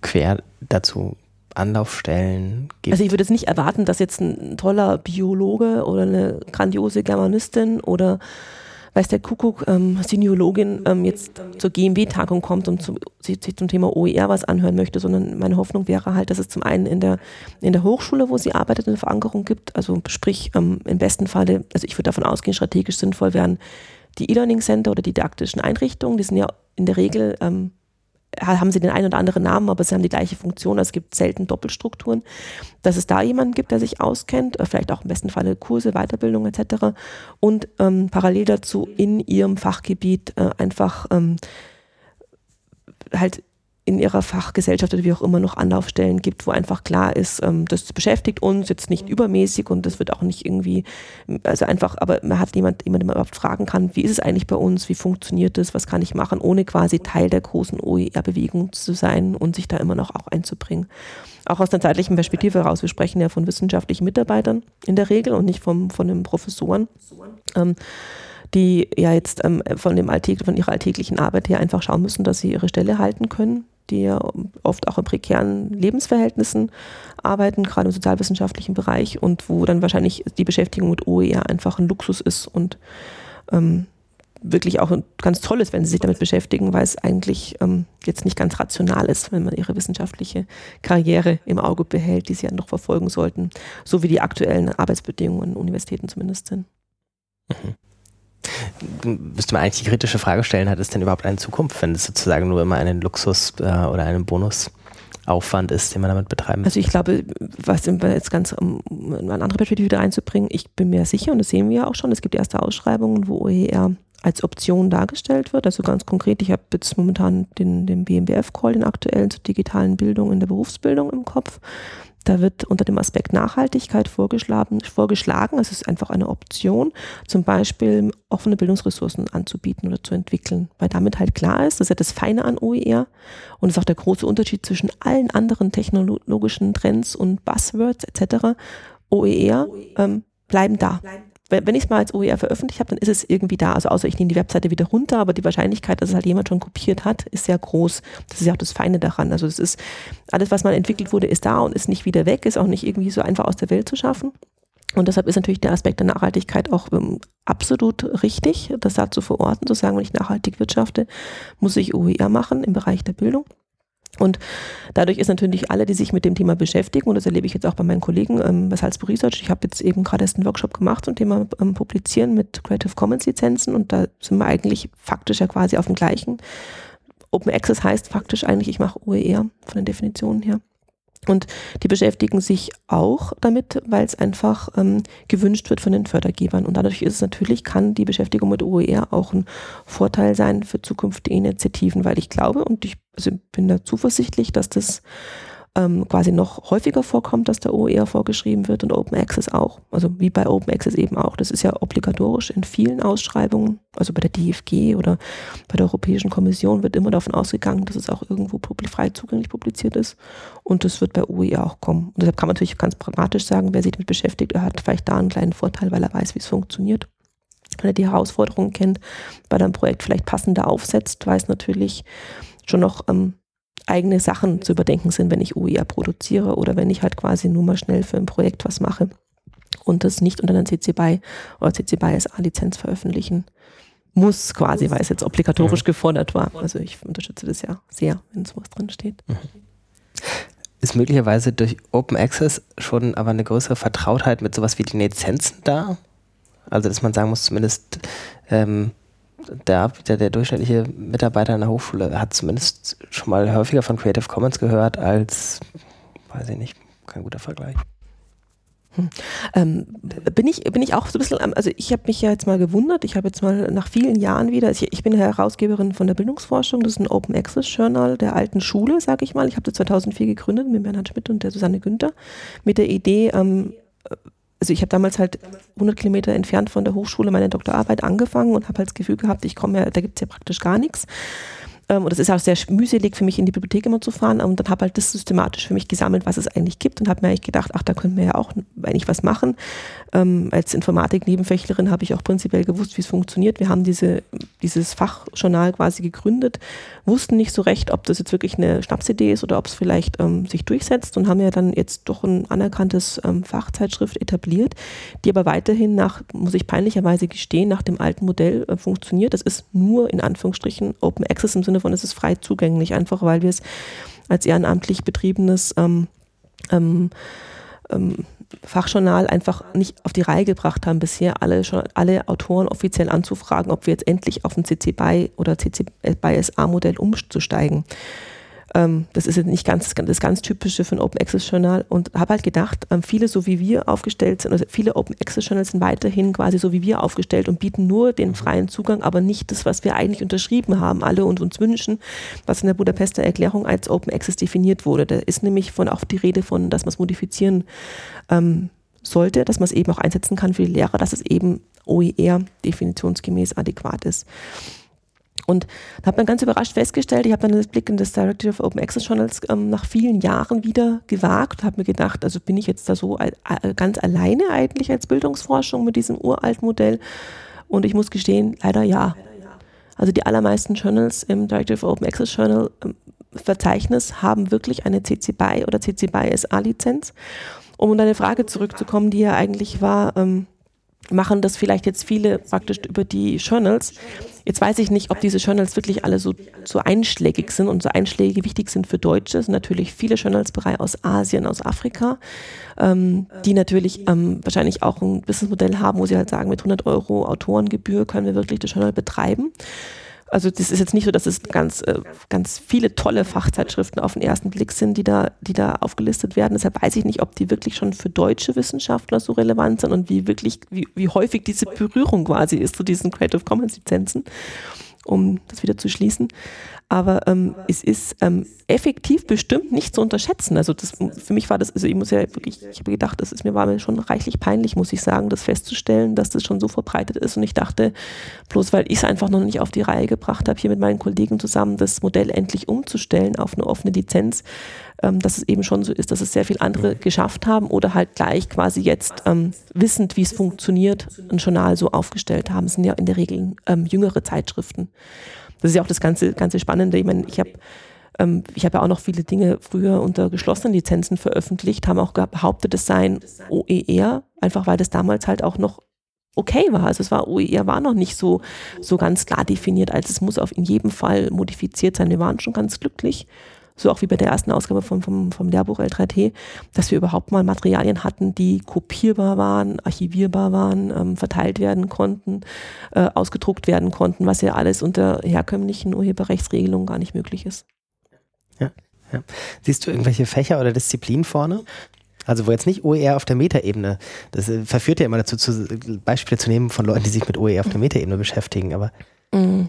quer dazu Anlaufstellen gibt. Also ich würde jetzt nicht erwarten, dass jetzt ein toller Biologe oder eine grandiose Germanistin oder weiß der Kuckuck, ähm, Seniologin ähm, jetzt zur GMW-Tagung kommt und zu, sich zum Thema OER was anhören möchte, sondern meine Hoffnung wäre halt, dass es zum einen in der, in der Hochschule, wo sie arbeitet, eine Verankerung gibt, also sprich ähm, im besten Falle, also ich würde davon ausgehen, strategisch sinnvoll wären die E-Learning Center oder die didaktischen Einrichtungen, die sind ja in der Regel ähm, haben sie den einen oder anderen Namen, aber sie haben die gleiche Funktion. Also es gibt selten Doppelstrukturen. Dass es da jemanden gibt, der sich auskennt, äh, vielleicht auch im besten Falle Kurse, Weiterbildung etc. Und ähm, parallel dazu in ihrem Fachgebiet äh, einfach ähm, halt in ihrer Fachgesellschaft oder wie auch immer noch Anlaufstellen gibt, wo einfach klar ist, ähm, das beschäftigt uns jetzt nicht übermäßig und das wird auch nicht irgendwie, also einfach, aber man hat jemand, jemand, den man überhaupt fragen kann, wie ist es eigentlich bei uns, wie funktioniert das, was kann ich machen, ohne quasi Teil der großen OER-Bewegung zu sein und sich da immer noch auch einzubringen. Auch aus einer zeitlichen Perspektive heraus, wir sprechen ja von wissenschaftlichen Mitarbeitern in der Regel und nicht vom, von den Professoren. Ähm, die ja jetzt ähm, von, dem Alltäglich, von ihrer alltäglichen Arbeit her einfach schauen müssen, dass sie ihre Stelle halten können, die ja oft auch in prekären Lebensverhältnissen arbeiten, gerade im sozialwissenschaftlichen Bereich und wo dann wahrscheinlich die Beschäftigung mit OER einfach ein Luxus ist und ähm, wirklich auch ganz toll ist, wenn sie sich damit beschäftigen, weil es eigentlich ähm, jetzt nicht ganz rational ist, wenn man ihre wissenschaftliche Karriere im Auge behält, die sie ja noch verfolgen sollten, so wie die aktuellen Arbeitsbedingungen an Universitäten zumindest sind. Mhm müsste man eigentlich die kritische Frage stellen, hat es denn überhaupt eine Zukunft, wenn es sozusagen nur immer einen Luxus äh, oder einen Bonusaufwand ist, den man damit betreiben Also ich glaube, was jetzt ganz, um eine andere Perspektive wieder reinzubringen, ich bin mir sicher, und das sehen wir ja auch schon, es gibt erste Ausschreibungen, wo OER als Option dargestellt wird. Also ganz konkret, ich habe jetzt momentan den, den BMBF-Call, den aktuellen zur digitalen Bildung in der Berufsbildung im Kopf. Da wird unter dem Aspekt Nachhaltigkeit vorgeschlagen, vorgeschlagen, es ist einfach eine Option, zum Beispiel offene Bildungsressourcen anzubieten oder zu entwickeln, weil damit halt klar ist, das ist ja das Feine an OER und das ist auch der große Unterschied zwischen allen anderen technologischen Trends und Buzzwords etc. OER ähm, bleiben da wenn ich es mal als OER veröffentlicht habe, dann ist es irgendwie da. Also außer ich nehme die Webseite wieder runter, aber die Wahrscheinlichkeit, dass es halt jemand schon kopiert hat, ist sehr groß. Das ist ja auch das Feine daran. Also es ist alles, was mal entwickelt wurde, ist da und ist nicht wieder weg, ist auch nicht irgendwie so einfach aus der Welt zu schaffen. Und deshalb ist natürlich der Aspekt der Nachhaltigkeit auch ähm, absolut richtig, das da zu verorten, zu sagen, wenn ich nachhaltig wirtschafte, muss ich OER machen im Bereich der Bildung. Und dadurch ist natürlich alle, die sich mit dem Thema beschäftigen, und das erlebe ich jetzt auch bei meinen Kollegen ähm, bei Salzburg Research, ich habe jetzt eben gerade erst einen Workshop gemacht zum Thema ähm, Publizieren mit Creative Commons Lizenzen und da sind wir eigentlich faktisch ja quasi auf dem gleichen. Open Access heißt faktisch eigentlich, ich mache OER von den Definitionen her. Und die beschäftigen sich auch damit, weil es einfach ähm, gewünscht wird von den Fördergebern. Und dadurch ist es natürlich, kann die Beschäftigung mit OER auch ein Vorteil sein für zukünftige Initiativen, weil ich glaube und ich also bin da zuversichtlich, dass das ähm, quasi noch häufiger vorkommt, dass der OER vorgeschrieben wird und Open Access auch. Also wie bei Open Access eben auch. Das ist ja obligatorisch in vielen Ausschreibungen, also bei der DFG oder bei der Europäischen Kommission wird immer davon ausgegangen, dass es auch irgendwo frei zugänglich publiziert ist. Und das wird bei OER auch kommen. Und deshalb kann man natürlich ganz pragmatisch sagen, wer sich damit beschäftigt, er hat vielleicht da einen kleinen Vorteil, weil er weiß, wie es funktioniert. Wenn er die Herausforderungen kennt, weil er ein Projekt vielleicht passender aufsetzt, weiß natürlich schon noch ähm, eigene Sachen zu überdenken sind, wenn ich OER produziere oder wenn ich halt quasi nur mal schnell für ein Projekt was mache und das nicht unter einer CC BY oder CC BY SA-Lizenz veröffentlichen muss quasi, weil es jetzt obligatorisch mhm. gefordert war. Also ich unterstütze das ja sehr, wenn sowas drin steht. Mhm. Ist möglicherweise durch Open Access schon aber eine größere Vertrautheit mit sowas wie den Lizenzen da? Also dass man sagen muss, zumindest ähm, der, der, der durchschnittliche Mitarbeiter in der Hochschule hat zumindest schon mal häufiger von Creative Commons gehört als, weiß ich nicht, kein guter Vergleich. Hm. Ähm, bin ich bin ich auch so ein bisschen, also ich habe mich ja jetzt mal gewundert, ich habe jetzt mal nach vielen Jahren wieder, ich, ich bin Herausgeberin von der Bildungsforschung, das ist ein Open Access Journal der alten Schule, sage ich mal. Ich habe das 2004 gegründet mit Bernhard Schmidt und der Susanne Günther mit der Idee, ähm, also ich habe damals halt 100 Kilometer entfernt von der Hochschule meine Doktorarbeit angefangen und habe halt das Gefühl gehabt, ich komme ja, da gibt es ja praktisch gar nichts. Ähm, und es ist auch sehr mühselig für mich, in die Bibliothek immer zu fahren. Und dann habe halt das systematisch für mich gesammelt, was es eigentlich gibt und habe mir eigentlich gedacht, ach, da könnten wir ja auch eigentlich was machen. Ähm, als Informatik-Nebenfächlerin habe ich auch prinzipiell gewusst, wie es funktioniert. Wir haben diese, dieses Fachjournal quasi gegründet, wussten nicht so recht, ob das jetzt wirklich eine Schnapsidee ist oder ob es vielleicht ähm, sich durchsetzt und haben ja dann jetzt doch ein anerkanntes ähm, Fachzeitschrift etabliert, die aber weiterhin nach, muss ich peinlicherweise gestehen, nach dem alten Modell äh, funktioniert. Das ist nur in Anführungsstrichen Open Access im Sinne von, es frei zugänglich, einfach weil wir es als ehrenamtlich betriebenes ähm, ähm, ähm, Fachjournal einfach nicht auf die Reihe gebracht haben, bisher alle, alle Autoren offiziell anzufragen, ob wir jetzt endlich auf ein CC BY oder CC BY SA Modell umzusteigen. Ähm, das ist jetzt nicht ganz das ganz typische für ein Open Access Journal und habe halt gedacht, ähm, viele so wie wir aufgestellt sind, also viele Open Access Journals sind weiterhin quasi so wie wir aufgestellt und bieten nur den freien Zugang, aber nicht das, was wir eigentlich unterschrieben haben, alle und uns wünschen, was in der Budapester Erklärung als Open Access definiert wurde. Da ist nämlich von auch die Rede von, dass man es modifizieren ähm, sollte, dass man es eben auch einsetzen kann für die Lehrer, dass es eben OER definitionsgemäß adäquat ist. Und habe dann ganz überrascht festgestellt, ich habe dann den Blick in das Directory of Open Access Journals ähm, nach vielen Jahren wieder gewagt, habe mir gedacht, also bin ich jetzt da so ganz alleine eigentlich als Bildungsforschung mit diesem uralten Modell? Und ich muss gestehen, leider ja. Also die allermeisten Journals im Directory of Open Access Journal ähm, Verzeichnis haben wirklich eine CC BY oder CC BY SA Lizenz. Um deine Frage zurückzukommen, die ja eigentlich war, ähm, machen das vielleicht jetzt viele praktisch über die Journals. Jetzt weiß ich nicht, ob diese Journals wirklich alle so, so einschlägig sind und so einschlägig wichtig sind für Deutsche. Es sind natürlich viele Journals bereit aus Asien, aus Afrika, ähm, die natürlich ähm, wahrscheinlich auch ein Businessmodell haben, wo sie halt sagen, mit 100 Euro Autorengebühr können wir wirklich das Journal betreiben. Also das ist jetzt nicht so, dass es ganz, äh, ganz viele tolle Fachzeitschriften auf den ersten Blick sind, die da, die da aufgelistet werden. Deshalb weiß ich nicht, ob die wirklich schon für deutsche Wissenschaftler so relevant sind und wie wirklich, wie, wie häufig diese Berührung quasi ist zu diesen Creative Commons Lizenzen, um das wieder zu schließen aber ähm, es ist ähm, effektiv bestimmt nicht zu unterschätzen. Also das, für mich war das, also ich muss ja wirklich, ich habe gedacht, das ist mir war mir schon reichlich peinlich, muss ich sagen, das festzustellen, dass das schon so verbreitet ist. Und ich dachte, bloß weil ich es einfach noch nicht auf die Reihe gebracht habe, hier mit meinen Kollegen zusammen das Modell endlich umzustellen auf eine offene Lizenz, ähm, dass es eben schon so ist, dass es sehr viele andere geschafft haben oder halt gleich quasi jetzt ähm, wissend, wie es funktioniert, ein Journal so aufgestellt haben. Das sind ja in der Regel ähm, jüngere Zeitschriften. Das ist ja auch das ganze, ganze Spannende. Ich meine, ich habe ähm, ich habe ja auch noch viele Dinge früher unter geschlossenen Lizenzen veröffentlicht, haben auch behauptet, es seien OER, einfach weil das damals halt auch noch okay war. Also es war OER war noch nicht so, so ganz klar definiert, als es muss auf in jedem Fall modifiziert sein. Wir waren schon ganz glücklich so auch wie bei der ersten Ausgabe vom, vom, vom Lehrbuch L3T, dass wir überhaupt mal Materialien hatten, die kopierbar waren, archivierbar waren, ähm, verteilt werden konnten, äh, ausgedruckt werden konnten, was ja alles unter herkömmlichen Urheberrechtsregelungen gar nicht möglich ist. Ja, ja. Siehst du irgendwelche Fächer oder Disziplinen vorne? Also wo jetzt nicht OER auf der Metaebene, das äh, verführt ja immer dazu, zu, Beispiele zu nehmen von Leuten, die sich mit OER auf der Metaebene beschäftigen, aber. Mm,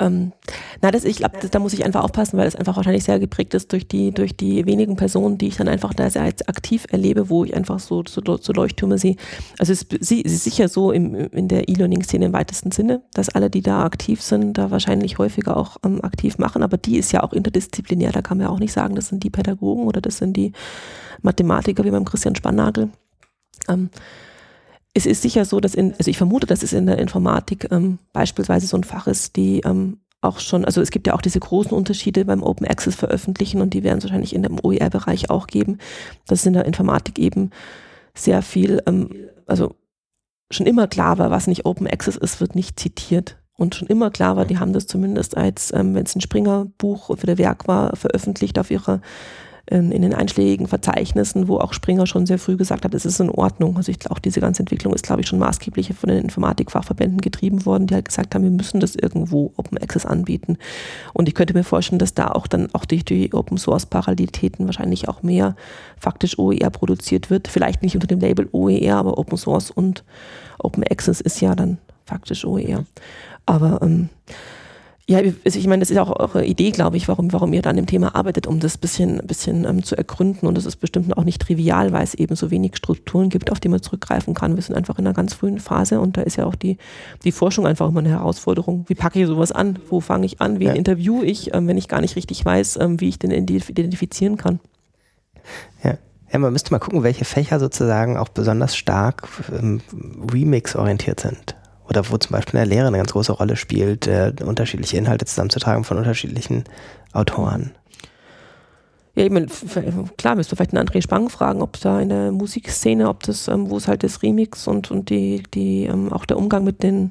Ähm, na, das, ich glaube, da muss ich einfach aufpassen, weil das einfach wahrscheinlich sehr geprägt ist durch die, durch die wenigen Personen, die ich dann einfach da sehr aktiv erlebe, wo ich einfach so, so, so Leuchttürme sehe. Also es, es ist sicher so im, in der E-Learning-Szene im weitesten Sinne, dass alle, die da aktiv sind, da wahrscheinlich häufiger auch ähm, aktiv machen, aber die ist ja auch interdisziplinär, da kann man ja auch nicht sagen, das sind die Pädagogen oder das sind die Mathematiker wie beim Christian Spannagel. Ähm, es ist sicher so, dass in, also ich vermute, dass es in der Informatik ähm, beispielsweise so ein Fach ist, die ähm, auch schon, also es gibt ja auch diese großen Unterschiede beim Open Access veröffentlichen und die werden es wahrscheinlich in dem OER-Bereich auch geben, dass in der Informatik eben sehr viel, ähm, also schon immer klar war, was nicht Open Access ist, wird nicht zitiert. Und schon immer klar war, die haben das zumindest als, ähm, wenn es ein Springer-Buch oder Werk war, veröffentlicht auf ihrer in, in den einschlägigen Verzeichnissen, wo auch Springer schon sehr früh gesagt hat, es ist in Ordnung. Also ich, auch diese ganze Entwicklung ist, glaube ich, schon maßgeblich von den Informatikfachverbänden getrieben worden, die halt gesagt haben, wir müssen das irgendwo Open Access anbieten. Und ich könnte mir vorstellen, dass da auch dann auch durch die Open Source Parallelitäten wahrscheinlich auch mehr faktisch OER produziert wird. Vielleicht nicht unter dem Label OER, aber Open Source und Open Access ist ja dann faktisch OER. Aber ähm, ja, also ich meine, das ist auch eure Idee, glaube ich, warum, warum ihr da an dem Thema arbeitet, um das bisschen, bisschen ähm, zu ergründen. Und das ist bestimmt auch nicht trivial, weil es eben so wenig Strukturen gibt, auf die man zurückgreifen kann. Wir sind einfach in einer ganz frühen Phase und da ist ja auch die, die Forschung einfach immer eine Herausforderung. Wie packe ich sowas an? Wo fange ich an? Wen ja. interviewe ich, ähm, wenn ich gar nicht richtig weiß, ähm, wie ich den identifizieren kann? Ja. Ja, man müsste mal gucken, welche Fächer sozusagen auch besonders stark ähm, Remix-orientiert sind oder wo zum Beispiel eine Lehre eine ganz große Rolle spielt, äh, unterschiedliche Inhalte zusammenzutragen von unterschiedlichen Autoren. Ja, ich meine, klar, müsste vielleicht einen André Spang fragen, ob da in der Musikszene, ob das, ähm, wo es halt das Remix und, und die, die, ähm, auch der Umgang mit den,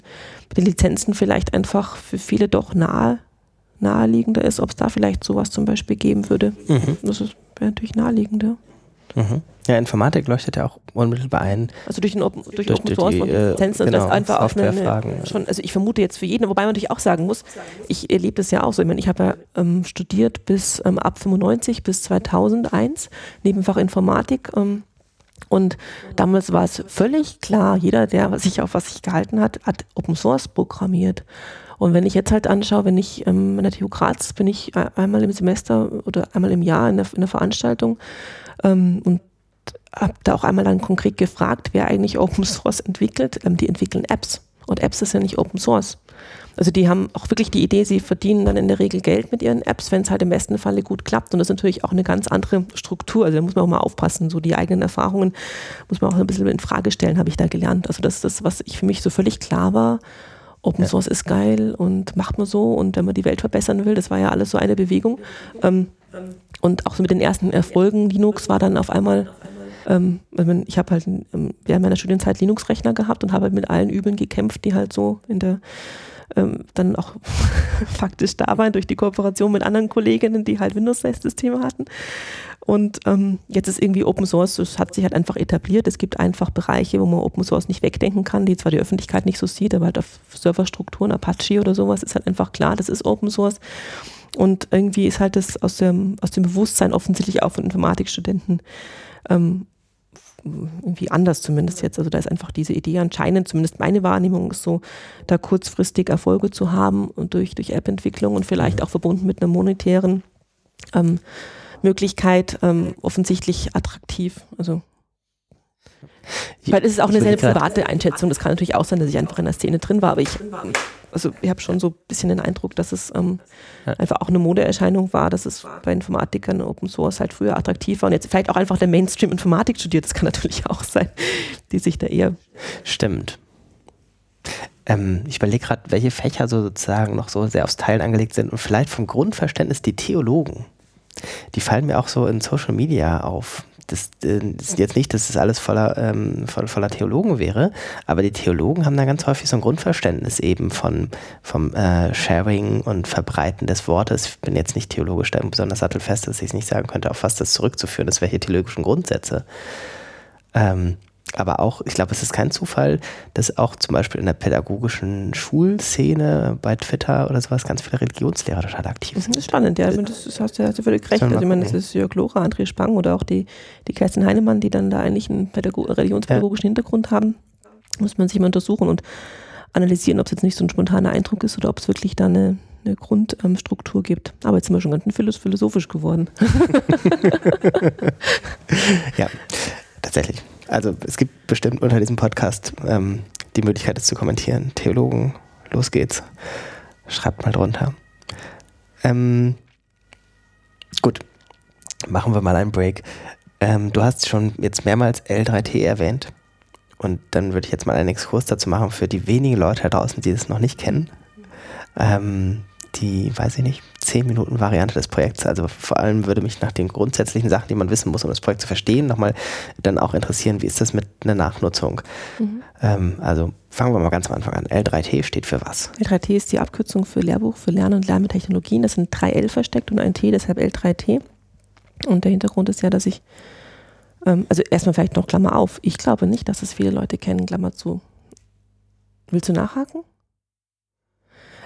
mit den Lizenzen vielleicht einfach für viele doch nahe, naheliegender ist, ob es da vielleicht sowas zum Beispiel geben würde. Mhm. Das wäre natürlich naheliegender. Mhm. Ja, Informatik leuchtet ja auch unmittelbar ein. Also durch, den Open, durch, durch Open Source die, und Lizenzen genau, das einfach auch eine, eine, schon, also ich vermute jetzt für jeden, wobei man natürlich auch sagen muss, ich erlebe das ja auch so. Ich meine, ich habe ja ähm, studiert bis ähm, ab 95 bis 2001, Nebenfach Informatik. Ähm, und damals war es völlig klar, jeder, der sich auf was sich gehalten hat, hat Open Source programmiert. Und wenn ich jetzt halt anschaue, wenn ich ähm, in der TU Graz bin ich äh, einmal im Semester oder einmal im Jahr in der, in der Veranstaltung ähm, und habe da auch einmal dann konkret gefragt, wer eigentlich Open Source entwickelt. Ähm, die entwickeln Apps und Apps ist ja nicht Open Source. Also die haben auch wirklich die Idee, sie verdienen dann in der Regel Geld mit ihren Apps, wenn es halt im besten Falle gut klappt. Und das ist natürlich auch eine ganz andere Struktur. Also da muss man auch mal aufpassen. So die eigenen Erfahrungen muss man auch ein bisschen in Frage stellen, habe ich da gelernt. Also das ist das, was ich für mich so völlig klar war. Open Source ist geil und macht man so. Und wenn man die Welt verbessern will, das war ja alles so eine Bewegung. Ähm, und auch so mit den ersten Erfolgen Linux war dann auf einmal, ähm, ich habe halt ähm, während meiner Studienzeit Linux-Rechner gehabt und habe halt mit allen Übeln gekämpft, die halt so in der ähm, dann auch faktisch da waren durch die Kooperation mit anderen Kolleginnen, die halt Windows-Systeme hatten. Und ähm, jetzt ist irgendwie Open Source, das hat sich halt einfach etabliert. Es gibt einfach Bereiche, wo man Open Source nicht wegdenken kann, die zwar die Öffentlichkeit nicht so sieht, aber halt auf Serverstrukturen, Apache oder sowas ist halt einfach klar, das ist Open Source. Und irgendwie ist halt das aus dem, aus dem Bewusstsein offensichtlich auch von Informatikstudenten ähm, irgendwie anders zumindest jetzt. Also da ist einfach diese Idee anscheinend, zumindest meine Wahrnehmung ist so, da kurzfristig Erfolge zu haben und durch, durch App-Entwicklung und vielleicht mhm. auch verbunden mit einer monetären ähm, Möglichkeit ähm, offensichtlich attraktiv. Also weil es ist auch eine sehr private Einschätzung. Das kann natürlich auch sein, dass ich einfach in der Szene drin war, aber ich also ich habe schon so ein bisschen den Eindruck, dass es ähm, einfach auch eine Modeerscheinung war, dass es bei Informatikern Open Source halt früher attraktiv war und jetzt vielleicht auch einfach der Mainstream Informatik studiert, das kann natürlich auch sein, die sich da eher. Stimmt. Ähm, ich überlege gerade, welche Fächer so sozusagen noch so sehr aufs Teilen angelegt sind und vielleicht vom Grundverständnis die Theologen. Die fallen mir auch so in Social Media auf das, äh, das ist jetzt nicht, dass das alles voller, ähm, voller Theologen wäre, aber die Theologen haben da ganz häufig so ein Grundverständnis eben von, vom äh, Sharing und Verbreiten des Wortes. Ich bin jetzt nicht theologisch da besonders sattelfest, dass ich es nicht sagen könnte, auf was das zurückzuführen ist, welche theologischen Grundsätze. Ähm, aber auch, ich glaube, es ist kein Zufall, dass auch zum Beispiel in der pädagogischen Schulszene bei Twitter oder sowas ganz viele Religionslehrer total aktiv sind. Das ist spannend, ja. Das, das hast du ja völlig recht. Also, ich meine, das ist Jörg Lora, André Spang oder auch die, die Kerstin Heinemann, die dann da eigentlich einen Pädago religionspädagogischen ja. Hintergrund haben. Muss man sich mal untersuchen und analysieren, ob es jetzt nicht so ein spontaner Eindruck ist oder ob es wirklich da eine, eine Grundstruktur gibt. Aber jetzt sind wir schon ganz philosophisch geworden. ja, tatsächlich. Also es gibt bestimmt unter diesem Podcast ähm, die Möglichkeit, es zu kommentieren. Theologen, los geht's. Schreibt mal drunter. Ähm, gut, machen wir mal einen Break. Ähm, du hast schon jetzt mehrmals L3T erwähnt. Und dann würde ich jetzt mal einen Exkurs dazu machen für die wenigen Leute da draußen, die das noch nicht kennen. Ähm, die, weiß ich nicht, 10 Minuten Variante des Projekts. Also vor allem würde mich nach den grundsätzlichen Sachen, die man wissen muss, um das Projekt zu verstehen, nochmal dann auch interessieren, wie ist das mit einer Nachnutzung? Mhm. Ähm, also fangen wir mal ganz am Anfang an. L3T steht für was? L3T ist die Abkürzung für Lehrbuch für Lernen und Lernmetechnologien. Das sind drei L versteckt und ein T, deshalb L3T. Und der Hintergrund ist ja, dass ich, ähm, also erstmal vielleicht noch Klammer auf, ich glaube nicht, dass es viele Leute kennen, Klammer zu. Willst du nachhaken?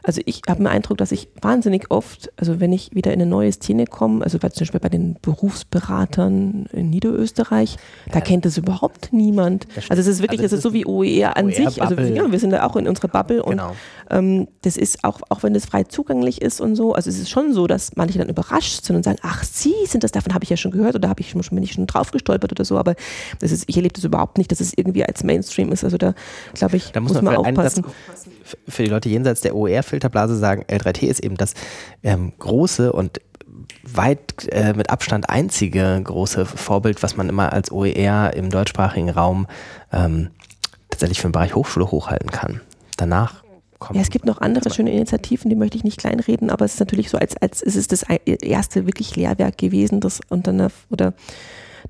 Also ich habe den Eindruck, dass ich wahnsinnig oft, also wenn ich wieder in eine neue Szene komme, also zum Beispiel bei den Berufsberatern in Niederösterreich, da kennt es überhaupt niemand. Also es ist wirklich, also es ist so wie OER an OER sich. Also ja, wir sind da auch in unserer Bubble und genau. ähm, das ist auch, auch wenn das frei zugänglich ist und so, also es ist schon so, dass manche dann überrascht sind und sagen, ach Sie sind das, davon habe ich ja schon gehört oder habe ich schon, bin ich schon drauf gestolpert oder so, aber das ist, ich erlebe das überhaupt nicht, dass es irgendwie als Mainstream ist. Also da glaube ich, da muss, muss man, man aufpassen. Für die Leute jenseits der OER Filterblase sagen, L3T ist eben das ähm, große und weit äh, mit Abstand einzige große Vorbild, was man immer als OER im deutschsprachigen Raum ähm, tatsächlich für den Bereich Hochschule hochhalten kann. Danach kommt. Ja, es gibt noch andere schöne Initiativen, die möchte ich nicht kleinreden, aber es ist natürlich so, als, als es ist das erste wirklich Lehrwerk gewesen, das unter einer, oder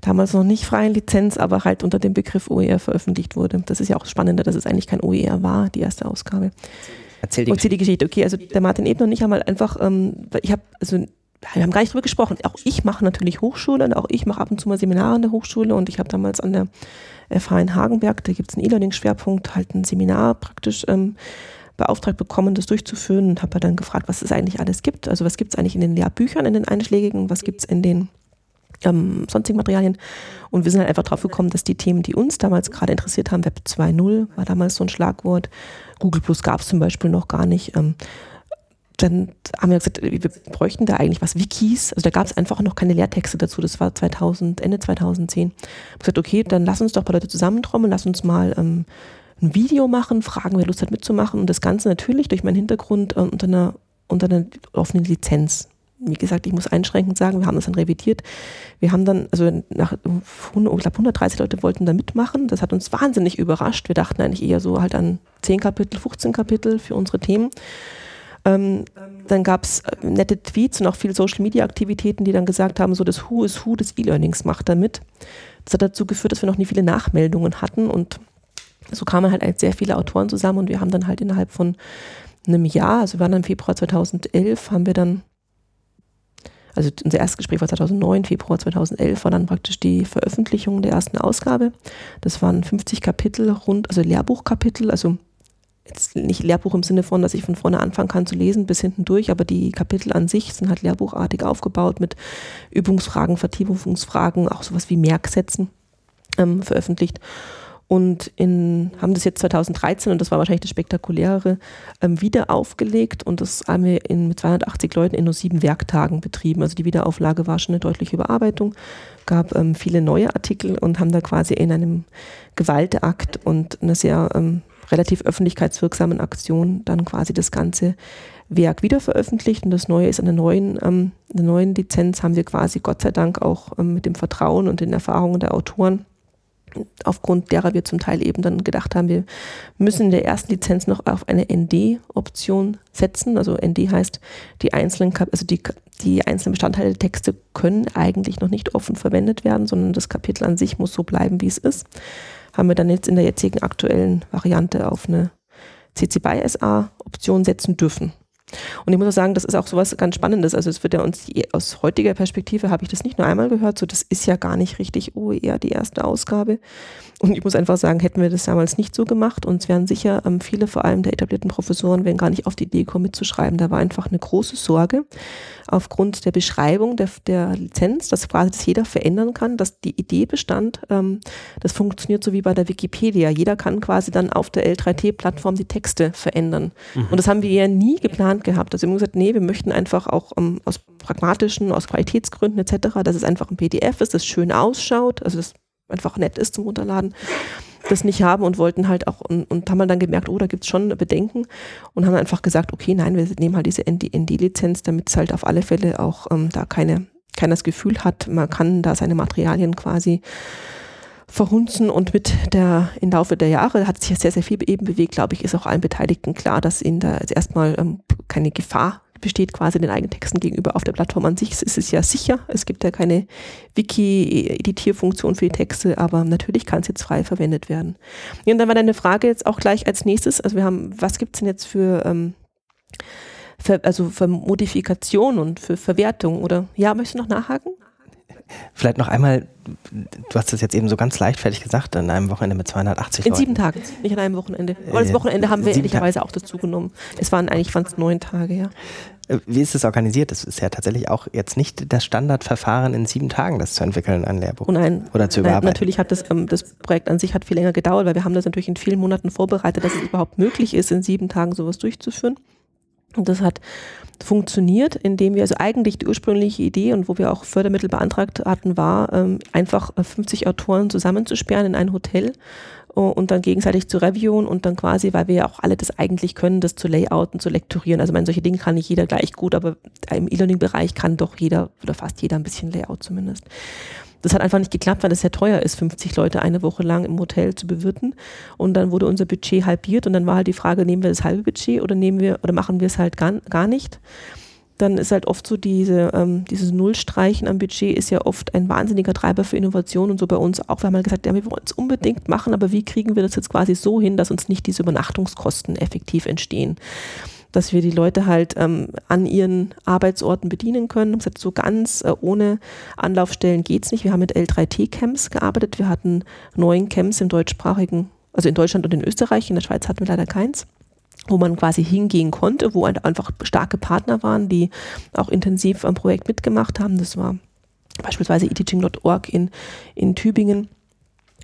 damals noch nicht freie Lizenz, aber halt unter dem Begriff OER veröffentlicht wurde. Das ist ja auch spannender, dass es eigentlich kein OER war, die erste Ausgabe. Erzähl die, Erzähl die Geschichte. Okay, also der Martin Ebner und ich haben halt einfach, ähm, ich habe, also wir haben gar nicht drüber gesprochen. Auch ich mache natürlich Hochschule und auch ich mache ab und zu mal Seminare an der Hochschule und ich habe damals an der FH in Hagenberg, da gibt es einen E-Learning-Schwerpunkt, halt ein Seminar praktisch ähm, beauftragt bekommen, das durchzuführen und habe dann gefragt, was es eigentlich alles gibt. Also was gibt es eigentlich in den Lehrbüchern, in den einschlägigen, was gibt es in den ähm, sonstigen Materialien. Und wir sind halt einfach drauf gekommen, dass die Themen, die uns damals gerade interessiert haben, Web 2.0 war damals so ein Schlagwort, Google Plus gab es zum Beispiel noch gar nicht. Ähm, dann haben wir gesagt, wir bräuchten da eigentlich was, Wikis. Also da gab es einfach noch keine Lehrtexte dazu. Das war 2000, Ende 2010. Ich habe gesagt, okay, dann lass uns doch ein paar Leute zusammentrommeln, lass uns mal ähm, ein Video machen, fragen, wer Lust hat mitzumachen. Und das Ganze natürlich durch meinen Hintergrund äh, unter, einer, unter einer offenen Lizenz wie gesagt, ich muss einschränkend sagen, wir haben das dann revidiert. Wir haben dann, also nach, ich glaube 130 Leute wollten da mitmachen. Das hat uns wahnsinnig überrascht. Wir dachten eigentlich eher so halt an 10 Kapitel, 15 Kapitel für unsere Themen. Ähm, dann gab es äh, nette Tweets und auch viele Social-Media-Aktivitäten, die dann gesagt haben, so das Who is Who des E-Learnings macht damit. Das hat dazu geführt, dass wir noch nie viele Nachmeldungen hatten und so kamen halt sehr viele Autoren zusammen und wir haben dann halt innerhalb von einem Jahr, also wir waren im Februar 2011, haben wir dann also unser erstes Gespräch war 2009, Februar 2011 war dann praktisch die Veröffentlichung der ersten Ausgabe. Das waren 50 Kapitel rund, also Lehrbuchkapitel, also jetzt nicht Lehrbuch im Sinne von, dass ich von vorne anfangen kann zu lesen bis hinten durch, aber die Kapitel an sich sind halt lehrbuchartig aufgebaut mit Übungsfragen, Vertiefungsfragen, auch sowas wie Merksätzen ähm, veröffentlicht und in, haben das jetzt 2013, und das war wahrscheinlich das spektakulärere, ähm, wieder aufgelegt und das haben wir in, mit 280 Leuten in nur sieben Werktagen betrieben. Also die Wiederauflage war schon eine deutliche Überarbeitung, gab ähm, viele neue Artikel und haben da quasi in einem Gewaltakt und einer sehr ähm, relativ öffentlichkeitswirksamen Aktion dann quasi das ganze Werk wieder veröffentlicht und das Neue ist an der neuen, ähm, der neuen Lizenz haben wir quasi Gott sei Dank auch ähm, mit dem Vertrauen und den Erfahrungen der Autoren aufgrund derer wir zum Teil eben dann gedacht haben, wir müssen in der ersten Lizenz noch auf eine ND-Option setzen. Also ND heißt, die einzelnen, also die, die einzelnen Bestandteile der Texte können eigentlich noch nicht offen verwendet werden, sondern das Kapitel an sich muss so bleiben, wie es ist. Haben wir dann jetzt in der jetzigen aktuellen Variante auf eine CC BY SA Option setzen dürfen. Und ich muss auch sagen, das ist auch sowas ganz Spannendes. Also es wird ja uns aus heutiger Perspektive habe ich das nicht nur einmal gehört, so das ist ja gar nicht richtig OER die erste Ausgabe. Und ich muss einfach sagen, hätten wir das damals nicht so gemacht, uns wären sicher ähm, viele, vor allem der etablierten Professoren, wären gar nicht auf die Idee gekommen mitzuschreiben. Da war einfach eine große Sorge aufgrund der Beschreibung der, der Lizenz, dass quasi das jeder verändern kann, dass die Idee bestand, ähm, das funktioniert so wie bei der Wikipedia. Jeder kann quasi dann auf der L3T-Plattform die Texte verändern. Mhm. Und das haben wir ja nie geplant gehabt. Also wir haben gesagt, nee, wir möchten einfach auch um, ähm, aus pragmatischen, aus Qualitätsgründen etc., dass es einfach ein PDF ist, das schön ausschaut, also das einfach nett ist zum Runterladen, das nicht haben und wollten halt auch und, und haben dann gemerkt, oh, da gibt es schon Bedenken und haben einfach gesagt, okay, nein, wir nehmen halt diese ND-Lizenz, damit es halt auf alle Fälle auch ähm, da keine, keiner das Gefühl hat, man kann da seine Materialien quasi verhunzen und mit der, im Laufe der Jahre hat sich ja sehr, sehr viel eben bewegt, glaube ich, ist auch allen Beteiligten klar, dass ihnen da jetzt erstmal ähm, keine Gefahr besteht quasi den eigenen Texten gegenüber. Auf der Plattform an sich ist es ja sicher. Es gibt ja keine Wiki-Editierfunktion für die Texte, aber natürlich kann es jetzt frei verwendet werden. Ja, und dann war deine Frage jetzt auch gleich als nächstes. Also wir haben, was gibt es denn jetzt für, ähm, für, also für Modifikation und für Verwertung? Oder ja, möchtest du noch nachhaken? Vielleicht noch einmal, du hast das jetzt eben so ganz leichtfertig gesagt, an einem Wochenende mit 280 In Leuten. sieben Tagen, nicht an einem Wochenende. Aber das äh, Wochenende haben wir ehrlicherweise auch dazu genommen. Es waren eigentlich fast neun Tage, ja. Äh, wie ist es organisiert? Das ist ja tatsächlich auch jetzt nicht das Standardverfahren, in sieben Tagen das zu entwickeln, ein Lehrbuch. Oh nein, oder zu überarbeiten. natürlich hat das, ähm, das Projekt an sich hat viel länger gedauert, weil wir haben das natürlich in vielen Monaten vorbereitet, dass es überhaupt möglich ist, in sieben Tagen sowas durchzuführen. Und das hat funktioniert, indem wir also eigentlich die ursprüngliche Idee und wo wir auch Fördermittel beantragt hatten, war, ähm, einfach 50 Autoren zusammenzusperren in ein Hotel äh, und dann gegenseitig zu reviewen und dann quasi, weil wir ja auch alle das eigentlich können, das zu layouten, zu lektorieren. Also meine, solche Dinge kann nicht jeder gleich gut, aber im E-Learning-Bereich kann doch jeder oder fast jeder ein bisschen Layout zumindest. Das hat einfach nicht geklappt, weil es sehr teuer ist, 50 Leute eine Woche lang im Hotel zu bewirten. Und dann wurde unser Budget halbiert und dann war halt die Frage, nehmen wir das halbe Budget oder nehmen wir oder machen wir es halt gar, gar nicht? Dann ist halt oft so diese, ähm, dieses Nullstreichen am Budget ist ja oft ein wahnsinniger Treiber für Innovation und so bei uns auch. Wir haben halt gesagt, ja, wir wollen es unbedingt machen, aber wie kriegen wir das jetzt quasi so hin, dass uns nicht diese Übernachtungskosten effektiv entstehen? Dass wir die Leute halt ähm, an ihren Arbeitsorten bedienen können. Heißt, so ganz äh, ohne Anlaufstellen geht's nicht. Wir haben mit L3T-Camps gearbeitet. Wir hatten neun Camps im deutschsprachigen, also in Deutschland und in Österreich. In der Schweiz hatten wir leider keins wo man quasi hingehen konnte, wo einfach starke Partner waren, die auch intensiv am Projekt mitgemacht haben. Das war beispielsweise eteaching.org in, in Tübingen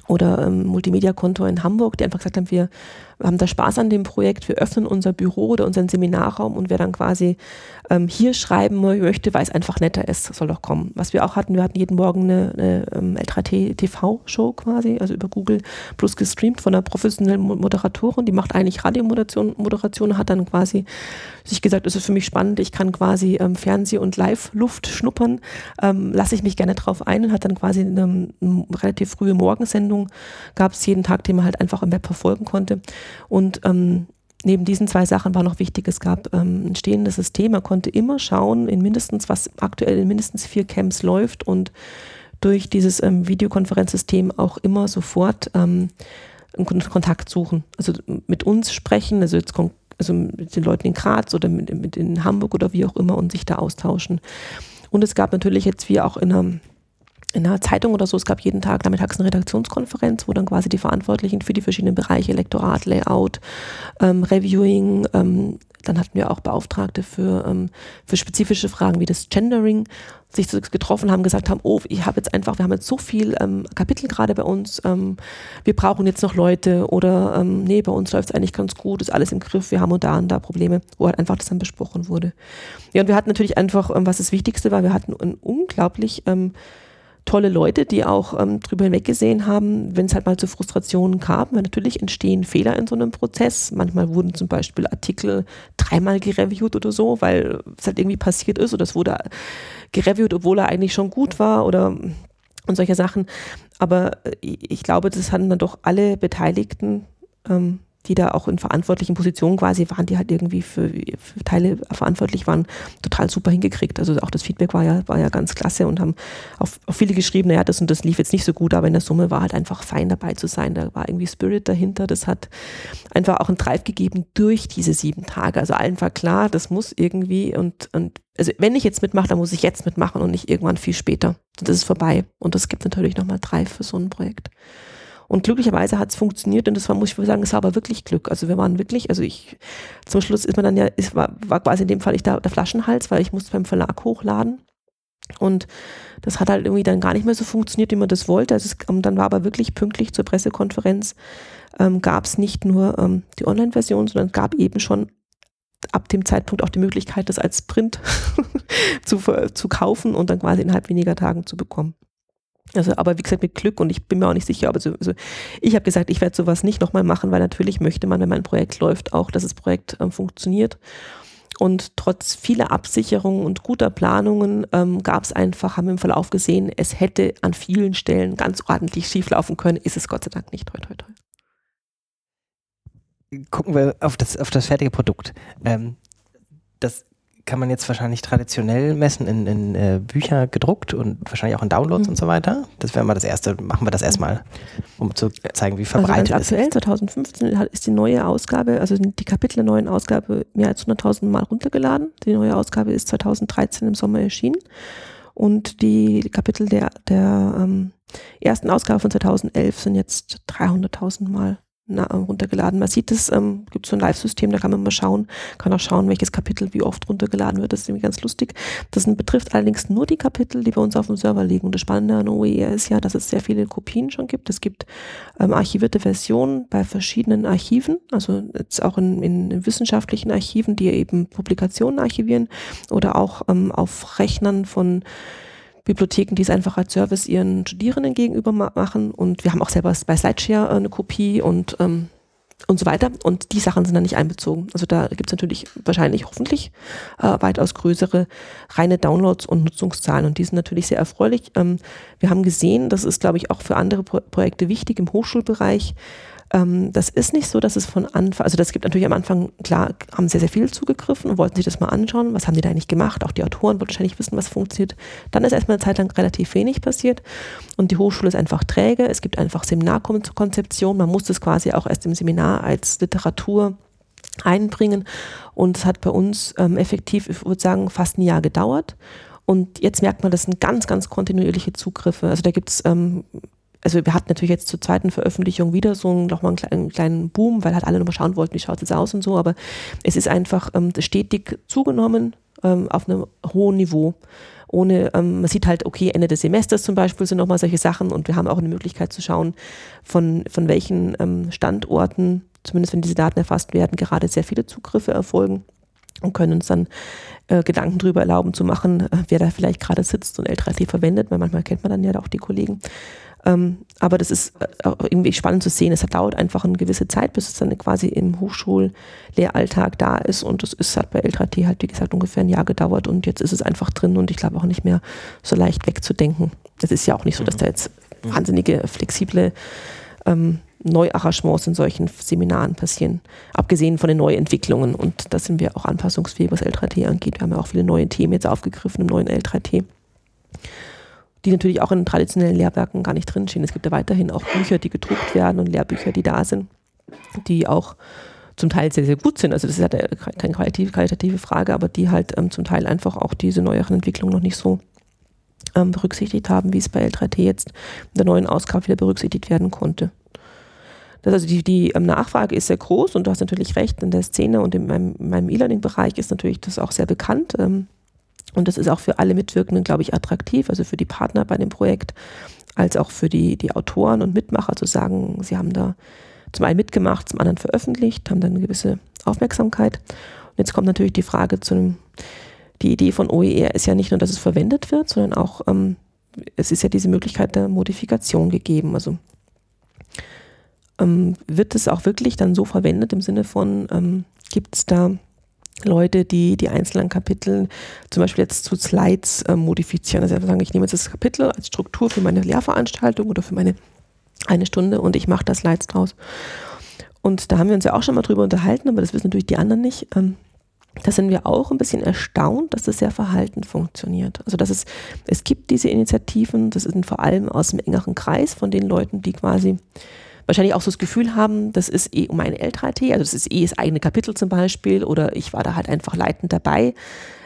oder ähm, Multimedia-Konto in Hamburg, die einfach gesagt haben, wir haben da Spaß an dem Projekt, wir öffnen unser Büro oder unseren Seminarraum und wer dann quasi ähm, hier schreiben möchte, weil es einfach netter ist, soll doch kommen. Was wir auch hatten, wir hatten jeden Morgen eine, eine ähm, L3T-TV-Show quasi, also über Google plus gestreamt von einer professionellen Moderatorin, die macht eigentlich Radiomoderation, Moderation, hat dann quasi sich gesagt, es ist für mich spannend, ich kann quasi ähm, Fernseh- und Live-Luft schnuppern, ähm, lasse ich mich gerne drauf ein und hat dann quasi eine, eine relativ frühe Morgensendung, gab es jeden Tag, den man halt einfach im Web verfolgen konnte. Und ähm, neben diesen zwei Sachen war noch wichtig, es gab ähm, ein stehendes System. Man konnte immer schauen, in mindestens, was aktuell in mindestens vier Camps läuft und durch dieses ähm, Videokonferenzsystem auch immer sofort ähm, Kontakt suchen. Also mit uns sprechen, also jetzt also mit den Leuten in Graz oder mit, mit in Hamburg oder wie auch immer und sich da austauschen. Und es gab natürlich jetzt wie auch in einer in einer Zeitung oder so, es gab jeden Tag nachmittags eine Redaktionskonferenz, wo dann quasi die Verantwortlichen für die verschiedenen Bereiche, Lektorat, Layout, ähm, Reviewing, ähm, dann hatten wir auch Beauftragte für, ähm, für spezifische Fragen wie das Gendering, sich getroffen haben, gesagt haben, oh, ich habe jetzt einfach, wir haben jetzt so viel ähm, Kapitel gerade bei uns, ähm, wir brauchen jetzt noch Leute oder ähm, nee, bei uns läuft es eigentlich ganz gut, ist alles im Griff, wir haben da und da Probleme, wo halt einfach das dann besprochen wurde. Ja, und wir hatten natürlich einfach, ähm, was das Wichtigste war, wir hatten ein unglaublich ähm, tolle Leute, die auch ähm, drüber hinweggesehen haben, wenn es halt mal zu Frustrationen kam, weil natürlich entstehen Fehler in so einem Prozess. Manchmal wurden zum Beispiel Artikel dreimal gereviewt oder so, weil es halt irgendwie passiert ist oder es wurde gereviewt, obwohl er eigentlich schon gut war oder und solche Sachen. Aber äh, ich glaube, das hatten dann doch alle Beteiligten ähm, die da auch in verantwortlichen Positionen quasi waren, die halt irgendwie für, für, Teile verantwortlich waren, total super hingekriegt. Also auch das Feedback war ja, war ja ganz klasse und haben auch, auch viele geschrieben, naja, das und das lief jetzt nicht so gut, aber in der Summe war halt einfach fein dabei zu sein. Da war irgendwie Spirit dahinter. Das hat einfach auch einen Drive gegeben durch diese sieben Tage. Also allen war klar, das muss irgendwie und, und also wenn ich jetzt mitmache, dann muss ich jetzt mitmachen und nicht irgendwann viel später. Das ist vorbei. Und das gibt natürlich nochmal Drive für so ein Projekt. Und glücklicherweise hat es funktioniert und das war, muss ich sagen, es war aber wirklich Glück. Also wir waren wirklich, also ich, zum Schluss ist man dann ja, ist, war, war quasi in dem Fall ich da der Flaschenhals, weil ich musste beim Verlag hochladen. Und das hat halt irgendwie dann gar nicht mehr so funktioniert, wie man das wollte. Also es, dann war aber wirklich pünktlich zur Pressekonferenz, ähm, gab es nicht nur ähm, die Online-Version, sondern es gab eben schon ab dem Zeitpunkt auch die Möglichkeit, das als Print zu, zu kaufen und dann quasi innerhalb weniger Tagen zu bekommen. Also, aber wie gesagt, mit Glück und ich bin mir auch nicht sicher, aber so, also ich habe gesagt, ich werde sowas nicht nochmal machen, weil natürlich möchte man, wenn mein Projekt läuft, auch, dass das Projekt ähm, funktioniert. Und trotz vieler Absicherungen und guter Planungen ähm, gab es einfach, haben wir im Verlauf gesehen, es hätte an vielen Stellen ganz ordentlich schieflaufen können, ist es Gott sei Dank nicht. Toi, toi, toi. Gucken wir auf das, auf das fertige Produkt. Ähm, das kann man jetzt wahrscheinlich traditionell messen in, in äh, Bücher gedruckt und wahrscheinlich auch in Downloads mhm. und so weiter. Das wäre mal das erste, machen wir das erstmal, um zu zeigen, wie also verbreitet also aktuell, 2015 ist die neue Ausgabe, also die Kapitel der neuen Ausgabe mehr als 100.000 Mal runtergeladen. Die neue Ausgabe ist 2013 im Sommer erschienen und die Kapitel der, der ähm, ersten Ausgabe von 2011 sind jetzt 300.000 Mal na, runtergeladen. Man sieht es, ähm, gibt so ein Live-System, da kann man mal schauen, kann auch schauen, welches Kapitel wie oft runtergeladen wird. Das ist irgendwie ganz lustig. Das betrifft allerdings nur die Kapitel, die bei uns auf dem Server liegen. Und das Spannende an OER ist ja, dass es sehr viele Kopien schon gibt. Es gibt ähm, archivierte Versionen bei verschiedenen Archiven, also jetzt auch in, in wissenschaftlichen Archiven, die eben Publikationen archivieren oder auch ähm, auf Rechnern von Bibliotheken, die es einfach als Service ihren Studierenden gegenüber machen. Und wir haben auch selber bei Slideshare äh, eine Kopie und, ähm, und so weiter. Und die Sachen sind dann nicht einbezogen. Also da gibt es natürlich wahrscheinlich hoffentlich äh, weitaus größere reine Downloads und Nutzungszahlen. Und die sind natürlich sehr erfreulich. Ähm, wir haben gesehen, das ist, glaube ich, auch für andere Pro Projekte wichtig im Hochschulbereich, ähm, das ist nicht so, dass es von Anfang, also das gibt natürlich am Anfang, klar, haben sehr, sehr viel zugegriffen und wollten sich das mal anschauen, was haben die da eigentlich gemacht, auch die Autoren wollten wahrscheinlich wissen, was funktioniert. Dann ist erstmal eine Zeit lang relativ wenig passiert und die Hochschule ist einfach träge, es gibt einfach Seminarkonzeption, man muss das quasi auch erst im Seminar als Literatur einbringen und es hat bei uns ähm, effektiv, ich würde sagen, fast ein Jahr gedauert. Und jetzt merkt man, das sind ganz, ganz kontinuierliche Zugriffe. Also da gibt es ähm, also wir hatten natürlich jetzt zur zweiten Veröffentlichung wieder so nochmal einen kleinen, Boom, weil halt alle nochmal schauen wollten, wie schaut es aus und so, aber es ist einfach ähm, stetig zugenommen ähm, auf einem hohen Niveau. Ohne, ähm, man sieht halt, okay, Ende des Semesters zum Beispiel sind nochmal solche Sachen und wir haben auch eine Möglichkeit zu schauen, von, von welchen ähm, Standorten, zumindest wenn diese Daten erfasst werden, gerade sehr viele Zugriffe erfolgen und können uns dann äh, Gedanken darüber erlauben zu machen, äh, wer da vielleicht gerade sitzt und L3T verwendet, weil manchmal kennt man dann ja auch die Kollegen. Ähm, aber das ist äh, irgendwie spannend zu sehen. Es dauert einfach eine gewisse Zeit, bis es dann quasi im Hochschullehralltag da ist. Und das ist hat bei L3T halt, wie gesagt, ungefähr ein Jahr gedauert und jetzt ist es einfach drin und ich glaube auch nicht mehr so leicht wegzudenken. Es ist ja auch nicht so, dass da jetzt mhm. wahnsinnige, flexible ähm, Neuarrangements in solchen Seminaren passieren. Abgesehen von den Neuentwicklungen. Und da sind wir auch anpassungsfähig, was L3T angeht. Wir haben ja auch viele neue Themen jetzt aufgegriffen im neuen L3T die natürlich auch in traditionellen Lehrwerken gar nicht drinstehen. Es gibt ja weiterhin auch Bücher, die gedruckt werden und Lehrbücher, die da sind, die auch zum Teil sehr, sehr gut sind. Also das ist ja keine qualitative, qualitative Frage, aber die halt ähm, zum Teil einfach auch diese neueren Entwicklungen noch nicht so ähm, berücksichtigt haben, wie es bei L3T jetzt in der neuen Ausgabe wieder berücksichtigt werden konnte. Das also die, die ähm, Nachfrage ist sehr groß und du hast natürlich recht, in der Szene und in meinem, meinem E-Learning-Bereich ist natürlich das auch sehr bekannt. Ähm, und das ist auch für alle Mitwirkenden, glaube ich, attraktiv, also für die Partner bei dem Projekt, als auch für die, die Autoren und Mitmacher zu sagen, sie haben da zum einen mitgemacht, zum anderen veröffentlicht, haben dann eine gewisse Aufmerksamkeit. Und jetzt kommt natürlich die Frage zu einem, die Idee von OER ist ja nicht nur, dass es verwendet wird, sondern auch, ähm, es ist ja diese Möglichkeit der Modifikation gegeben. Also ähm, wird es auch wirklich dann so verwendet im Sinne von, ähm, gibt es da Leute, die die einzelnen Kapitel zum Beispiel jetzt zu Slides äh, modifizieren. Also sagen, ich nehme jetzt das Kapitel als Struktur für meine Lehrveranstaltung oder für meine eine Stunde und ich mache da Slides draus. Und da haben wir uns ja auch schon mal drüber unterhalten, aber das wissen natürlich die anderen nicht. Ähm, da sind wir auch ein bisschen erstaunt, dass das sehr verhalten funktioniert. Also dass es, es gibt diese Initiativen, das sind vor allem aus dem engeren Kreis von den Leuten, die quasi wahrscheinlich auch so das Gefühl haben, das ist eh um ein L3T, also das ist eh das eigene Kapitel zum Beispiel oder ich war da halt einfach leitend dabei.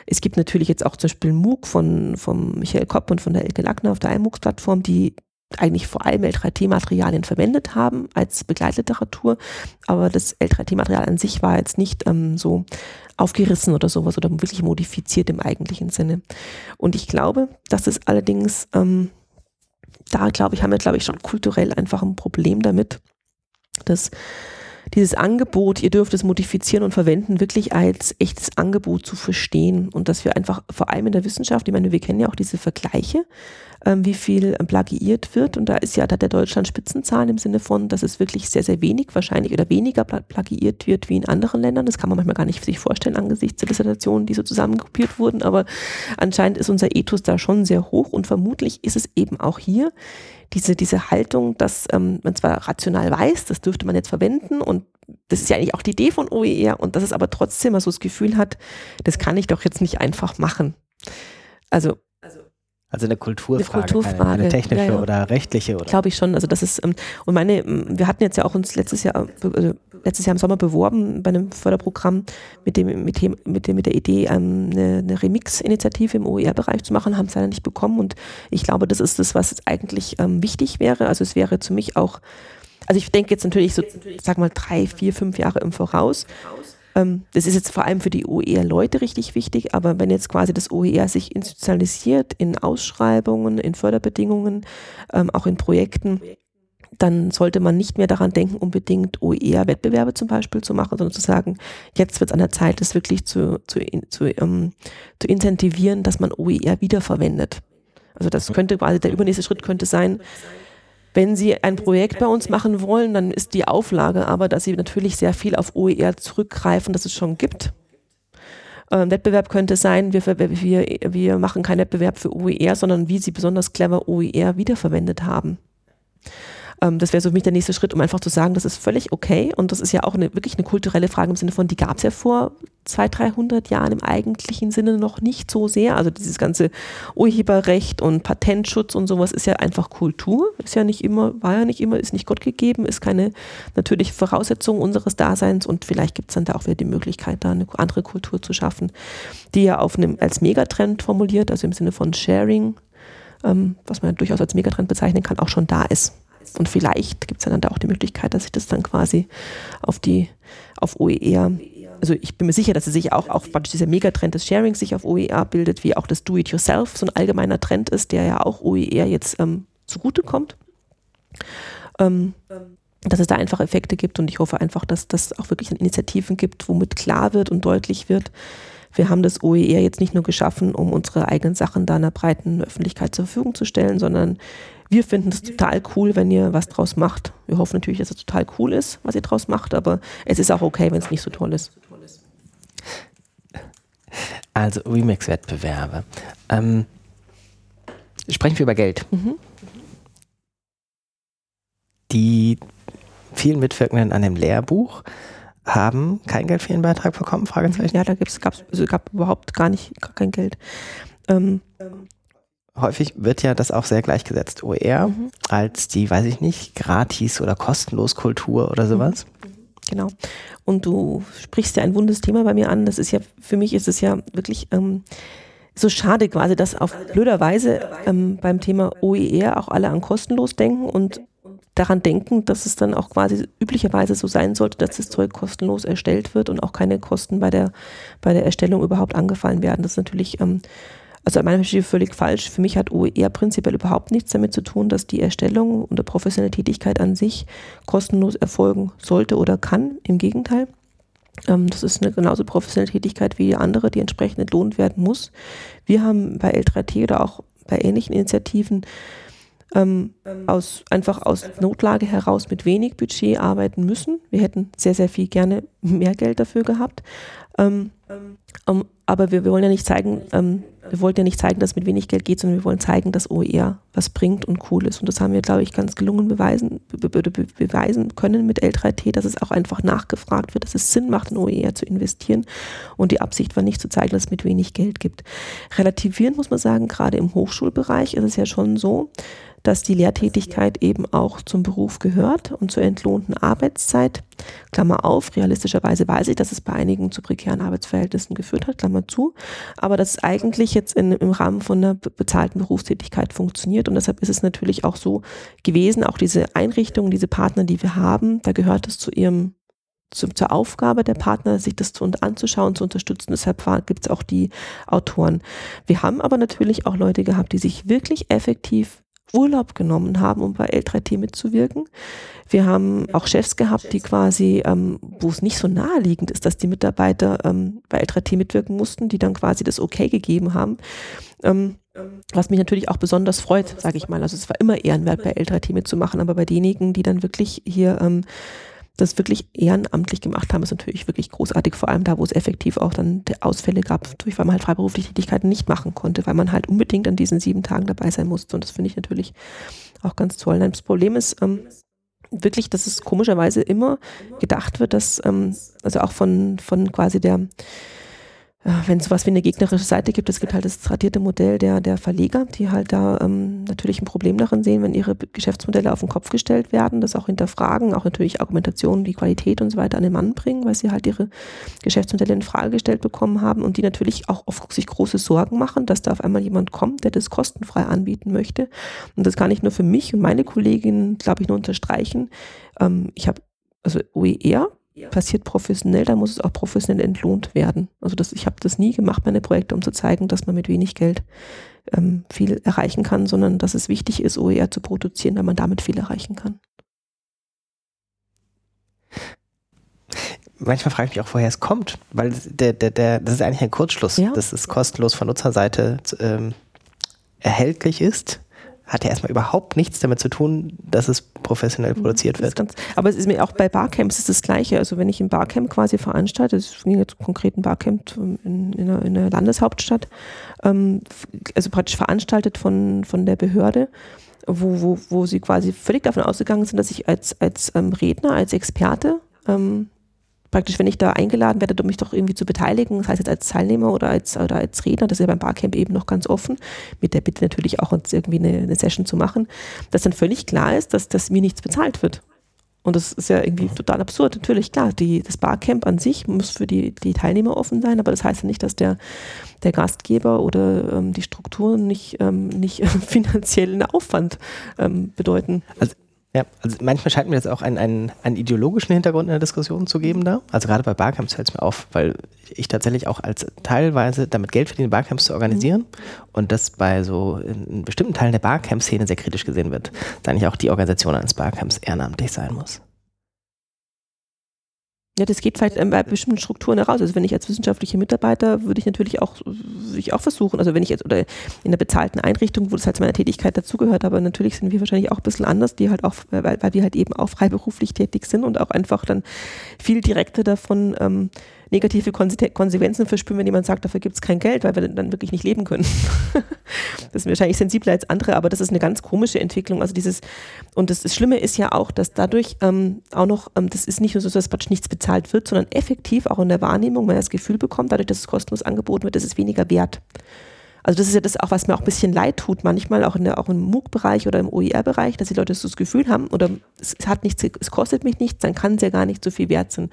Es gibt natürlich jetzt auch zum Beispiel MOOC von, von Michael Kopp und von der Elke Lackner auf der iMOOC-Plattform, die eigentlich vor allem L3T-Materialien verwendet haben als Begleitliteratur, aber das L3T-Material an sich war jetzt nicht ähm, so aufgerissen oder sowas oder wirklich modifiziert im eigentlichen Sinne. Und ich glaube, dass es allerdings ähm, da glaube ich, haben wir, glaube ich, schon kulturell einfach ein Problem damit, dass dieses Angebot, ihr dürft es modifizieren und verwenden, wirklich als echtes Angebot zu verstehen und dass wir einfach vor allem in der Wissenschaft, ich meine, wir kennen ja auch diese Vergleiche, ähm, wie viel ähm, plagiiert wird und da ist ja, da der Deutschland Spitzenzahlen im Sinne von, dass es wirklich sehr, sehr wenig wahrscheinlich oder weniger plagiiert wird wie in anderen Ländern. Das kann man manchmal gar nicht sich vorstellen angesichts der Dissertationen, die so zusammenkopiert wurden, aber anscheinend ist unser Ethos da schon sehr hoch und vermutlich ist es eben auch hier diese, diese Haltung, dass ähm, man zwar rational weiß, das dürfte man jetzt verwenden und das ist ja eigentlich auch die Idee von OER und dass es aber trotzdem mal so das Gefühl hat, das kann ich doch jetzt nicht einfach machen. Also also eine Kulturfrage, eine, Kulturfrage. Keine, eine technische ja, ja. oder rechtliche. Oder? Glaube ich schon. Also das ist ähm, und meine, ähm, wir hatten jetzt ja auch uns letztes Jahr, also letztes Jahr im Sommer beworben bei einem Förderprogramm mit dem mit dem mit, dem, mit der Idee ähm, eine, eine Remix-Initiative im OER-Bereich zu machen, haben es leider nicht bekommen und ich glaube, das ist das, was eigentlich wichtig wäre. Also es wäre für mich auch, also ich denke jetzt natürlich so, sag mal drei, vier, fünf Jahre im Voraus. Ähm, das ist jetzt vor allem für die OER-Leute richtig wichtig, aber wenn jetzt quasi das OER sich institutionalisiert in Ausschreibungen, in Förderbedingungen, ähm, auch in Projekten, dann sollte man nicht mehr daran denken, unbedingt OER-Wettbewerbe zum Beispiel zu machen, sondern zu sagen, jetzt wird es an der Zeit, das wirklich zu, zu, zu, ähm, zu incentivieren, dass man OER wiederverwendet. Also das könnte quasi, der übernächste Schritt könnte sein, wenn Sie ein Projekt bei uns machen wollen, dann ist die Auflage aber, dass Sie natürlich sehr viel auf OER zurückgreifen, das es schon gibt. Ähm, Wettbewerb könnte sein, wir, wir, wir machen keinen Wettbewerb für OER, sondern wie Sie besonders clever OER wiederverwendet haben. Ähm, das wäre so für mich der nächste Schritt, um einfach zu sagen, das ist völlig okay. Und das ist ja auch eine, wirklich eine kulturelle Frage im Sinne von, die gab es ja vor 200, 300 Jahren im eigentlichen Sinne noch nicht so sehr. Also dieses ganze Urheberrecht und Patentschutz und sowas ist ja einfach Kultur. Ist ja nicht immer, war ja nicht immer, ist nicht Gott gegeben, ist keine natürliche Voraussetzung unseres Daseins und vielleicht gibt es dann da auch wieder die Möglichkeit, da eine andere Kultur zu schaffen, die ja auf einem, als Megatrend formuliert, also im Sinne von Sharing, ähm, was man durchaus als Megatrend bezeichnen kann, auch schon da ist. Und vielleicht gibt es dann da auch die Möglichkeit, dass sich das dann quasi auf die, auf OER, also ich bin mir sicher, dass es sich auch, auch praktisch dieser Megatrend des Sharings sich auf OER bildet, wie auch das Do-it-yourself so ein allgemeiner Trend ist, der ja auch OER jetzt ähm, zugutekommt. Ähm, dass es da einfach Effekte gibt und ich hoffe einfach, dass das auch wirklich Initiativen gibt, womit klar wird und deutlich wird, wir haben das OER jetzt nicht nur geschaffen, um unsere eigenen Sachen da einer breiten Öffentlichkeit zur Verfügung zu stellen, sondern wir finden es total cool, wenn ihr was draus macht. Wir hoffen natürlich, dass es total cool ist, was ihr draus macht, aber es ist auch okay, wenn es nicht so toll ist. Also Remix-Wettbewerbe. Ähm, sprechen wir über Geld. Mhm. Die vielen Mitwirkenden an dem Lehrbuch haben kein Geld für ihren Beitrag bekommen? Fragezeichen. Ja, da gab's, also gab überhaupt gar nicht gar kein Geld. Ähm, Häufig wird ja das auch sehr gleichgesetzt, OER, mhm. als die, weiß ich nicht, gratis oder kostenlos Kultur oder sowas. Mhm. Genau. Und du sprichst ja ein wundes Thema bei mir an. Das ist ja, für mich ist es ja wirklich ähm, so schade quasi, dass auf blöder Weise ähm, beim Thema OER auch alle an kostenlos denken und daran denken, dass es dann auch quasi üblicherweise so sein sollte, dass das Zeug kostenlos erstellt wird und auch keine Kosten bei der, bei der Erstellung überhaupt angefallen werden. Das ist natürlich, ähm, also meiner Meinung nach völlig falsch. Für mich hat OER prinzipiell überhaupt nichts damit zu tun, dass die Erstellung und die professionelle Tätigkeit an sich kostenlos erfolgen sollte oder kann. Im Gegenteil. Ähm, das ist eine genauso professionelle Tätigkeit wie die andere, die entsprechend entlohnt werden muss. Wir haben bei L3T oder auch bei ähnlichen Initiativen ähm, aus, einfach aus Notlage heraus mit wenig Budget arbeiten müssen. Wir hätten sehr, sehr viel gerne mehr Geld dafür gehabt. Ähm, um, aber wir, wir, wollen ja nicht zeigen, ähm, wir wollten ja nicht zeigen, dass es mit wenig Geld geht, sondern wir wollen zeigen, dass OER was bringt und cool ist. Und das haben wir, glaube ich, ganz gelungen beweisen, be be be beweisen können mit L3T, dass es auch einfach nachgefragt wird, dass es Sinn macht, in OER zu investieren. Und die Absicht war nicht zu zeigen, dass es mit wenig Geld gibt. Relativieren muss man sagen, gerade im Hochschulbereich ist es ja schon so, dass die Lehrtätigkeit eben auch zum Beruf gehört und zur entlohnten Arbeitszeit. Klammer auf, realistischerweise weiß ich, dass es bei einigen zu prekären Arbeitsverhältnissen geführt hat, Klammer zu, aber dass es eigentlich jetzt in, im Rahmen von einer bezahlten Berufstätigkeit funktioniert und deshalb ist es natürlich auch so gewesen, auch diese Einrichtungen, diese Partner, die wir haben, da gehört es zu ihrem zur Aufgabe der Partner, sich das zu, anzuschauen, zu unterstützen. Deshalb gibt es auch die Autoren. Wir haben aber natürlich auch Leute gehabt, die sich wirklich effektiv Urlaub genommen haben, um bei L3T mitzuwirken. Wir haben auch Chefs gehabt, die quasi, ähm, wo es nicht so naheliegend ist, dass die Mitarbeiter ähm, bei L3T mitwirken mussten, die dann quasi das Okay gegeben haben. Ähm, was mich natürlich auch besonders freut, sage ich mal. Also es war immer ehrenwert, bei L3T mitzumachen, aber bei denjenigen, die dann wirklich hier ähm, das wirklich ehrenamtlich gemacht haben, ist natürlich wirklich großartig, vor allem da, wo es effektiv auch dann Ausfälle gab, durch, weil man halt freiberufliche Tätigkeiten nicht machen konnte, weil man halt unbedingt an diesen sieben Tagen dabei sein musste. Und das finde ich natürlich auch ganz toll. das Problem ist ähm, wirklich, dass es komischerweise immer gedacht wird, dass, ähm, also auch von, von quasi der wenn es sowas wie eine gegnerische Seite gibt, es gibt halt das tradierte Modell der, der Verleger, die halt da ähm, natürlich ein Problem darin sehen, wenn ihre Geschäftsmodelle auf den Kopf gestellt werden, das auch hinterfragen, auch natürlich Argumentationen, die Qualität und so weiter an den Mann bringen, weil sie halt ihre Geschäftsmodelle in Frage gestellt bekommen haben und die natürlich auch oft sich große Sorgen machen, dass da auf einmal jemand kommt, der das kostenfrei anbieten möchte. Und das kann ich nur für mich und meine Kolleginnen, glaube ich, nur unterstreichen. Ähm, ich habe also OER passiert professionell, dann muss es auch professionell entlohnt werden. Also das, ich habe das nie gemacht, meine Projekte, um zu zeigen, dass man mit wenig Geld ähm, viel erreichen kann, sondern dass es wichtig ist, OER zu produzieren, weil man damit viel erreichen kann. Manchmal frage ich mich auch, woher es kommt, weil der, der, der, das ist eigentlich ein Kurzschluss, ja. dass es kostenlos von Nutzerseite ähm, erhältlich ist hat ja erstmal überhaupt nichts damit zu tun, dass es professionell mhm, produziert wird. Ganz, aber es ist mir auch bei Barcamps ist das Gleiche. Also wenn ich ein Barcamp quasi veranstalte, das ist jetzt konkret ein Barcamp in, in, einer, in einer Landeshauptstadt, ähm, also praktisch veranstaltet von, von der Behörde, wo, wo, wo sie quasi völlig davon ausgegangen sind, dass ich als, als ähm, Redner, als Experte ähm, praktisch, wenn ich da eingeladen werde, um mich doch irgendwie zu beteiligen, das heißt jetzt als Teilnehmer oder als, oder als Redner, das ist ja beim Barcamp eben noch ganz offen, mit der Bitte natürlich auch uns irgendwie eine, eine Session zu machen, dass dann völlig klar ist, dass, dass mir nichts bezahlt wird. Und das ist ja irgendwie total absurd. Natürlich, klar, die, das Barcamp an sich muss für die, die Teilnehmer offen sein, aber das heißt ja nicht, dass der, der Gastgeber oder ähm, die Strukturen nicht, ähm, nicht finanziellen Aufwand ähm, bedeuten. Also ja, also manchmal scheint mir das auch einen, einen, einen ideologischen Hintergrund in der Diskussion zu geben da. Also gerade bei Barcamps fällt es mir auf, weil ich tatsächlich auch als teilweise damit Geld verdiene, Barcamps zu organisieren mhm. und das bei so in, in bestimmten Teilen der Barcamp-Szene sehr kritisch gesehen wird, da eigentlich auch die Organisation eines Barcamps ehrenamtlich sein muss. Ja, das geht vielleicht bei bestimmten Strukturen heraus. Also wenn ich als wissenschaftlicher Mitarbeiter würde ich natürlich auch, würde ich auch versuchen, also wenn ich jetzt oder in einer bezahlten Einrichtung, wo das halt zu meiner Tätigkeit dazugehört, aber natürlich sind wir wahrscheinlich auch ein bisschen anders, die halt auch, weil, weil wir halt eben auch freiberuflich tätig sind und auch einfach dann viel direkter davon ähm, negative Konsequenzen verspüren, wenn jemand sagt, dafür gibt es kein Geld, weil wir dann wirklich nicht leben können. das ist wahrscheinlich sensibler als andere, aber das ist eine ganz komische Entwicklung. Also dieses, und das, das Schlimme ist ja auch, dass dadurch ähm, auch noch, ähm, das ist nicht nur so, dass praktisch nichts bezahlt wird, sondern effektiv auch in der Wahrnehmung, man das Gefühl bekommt, dadurch, dass es kostenlos angeboten wird, ist weniger wert. Also das ist ja das auch, was mir auch ein bisschen leid tut, manchmal auch, in der, auch im MOOC-Bereich oder im OER-Bereich, dass die Leute so das Gefühl haben, oder es hat nichts, es kostet mich nichts, dann kann es ja gar nicht so viel wert sein.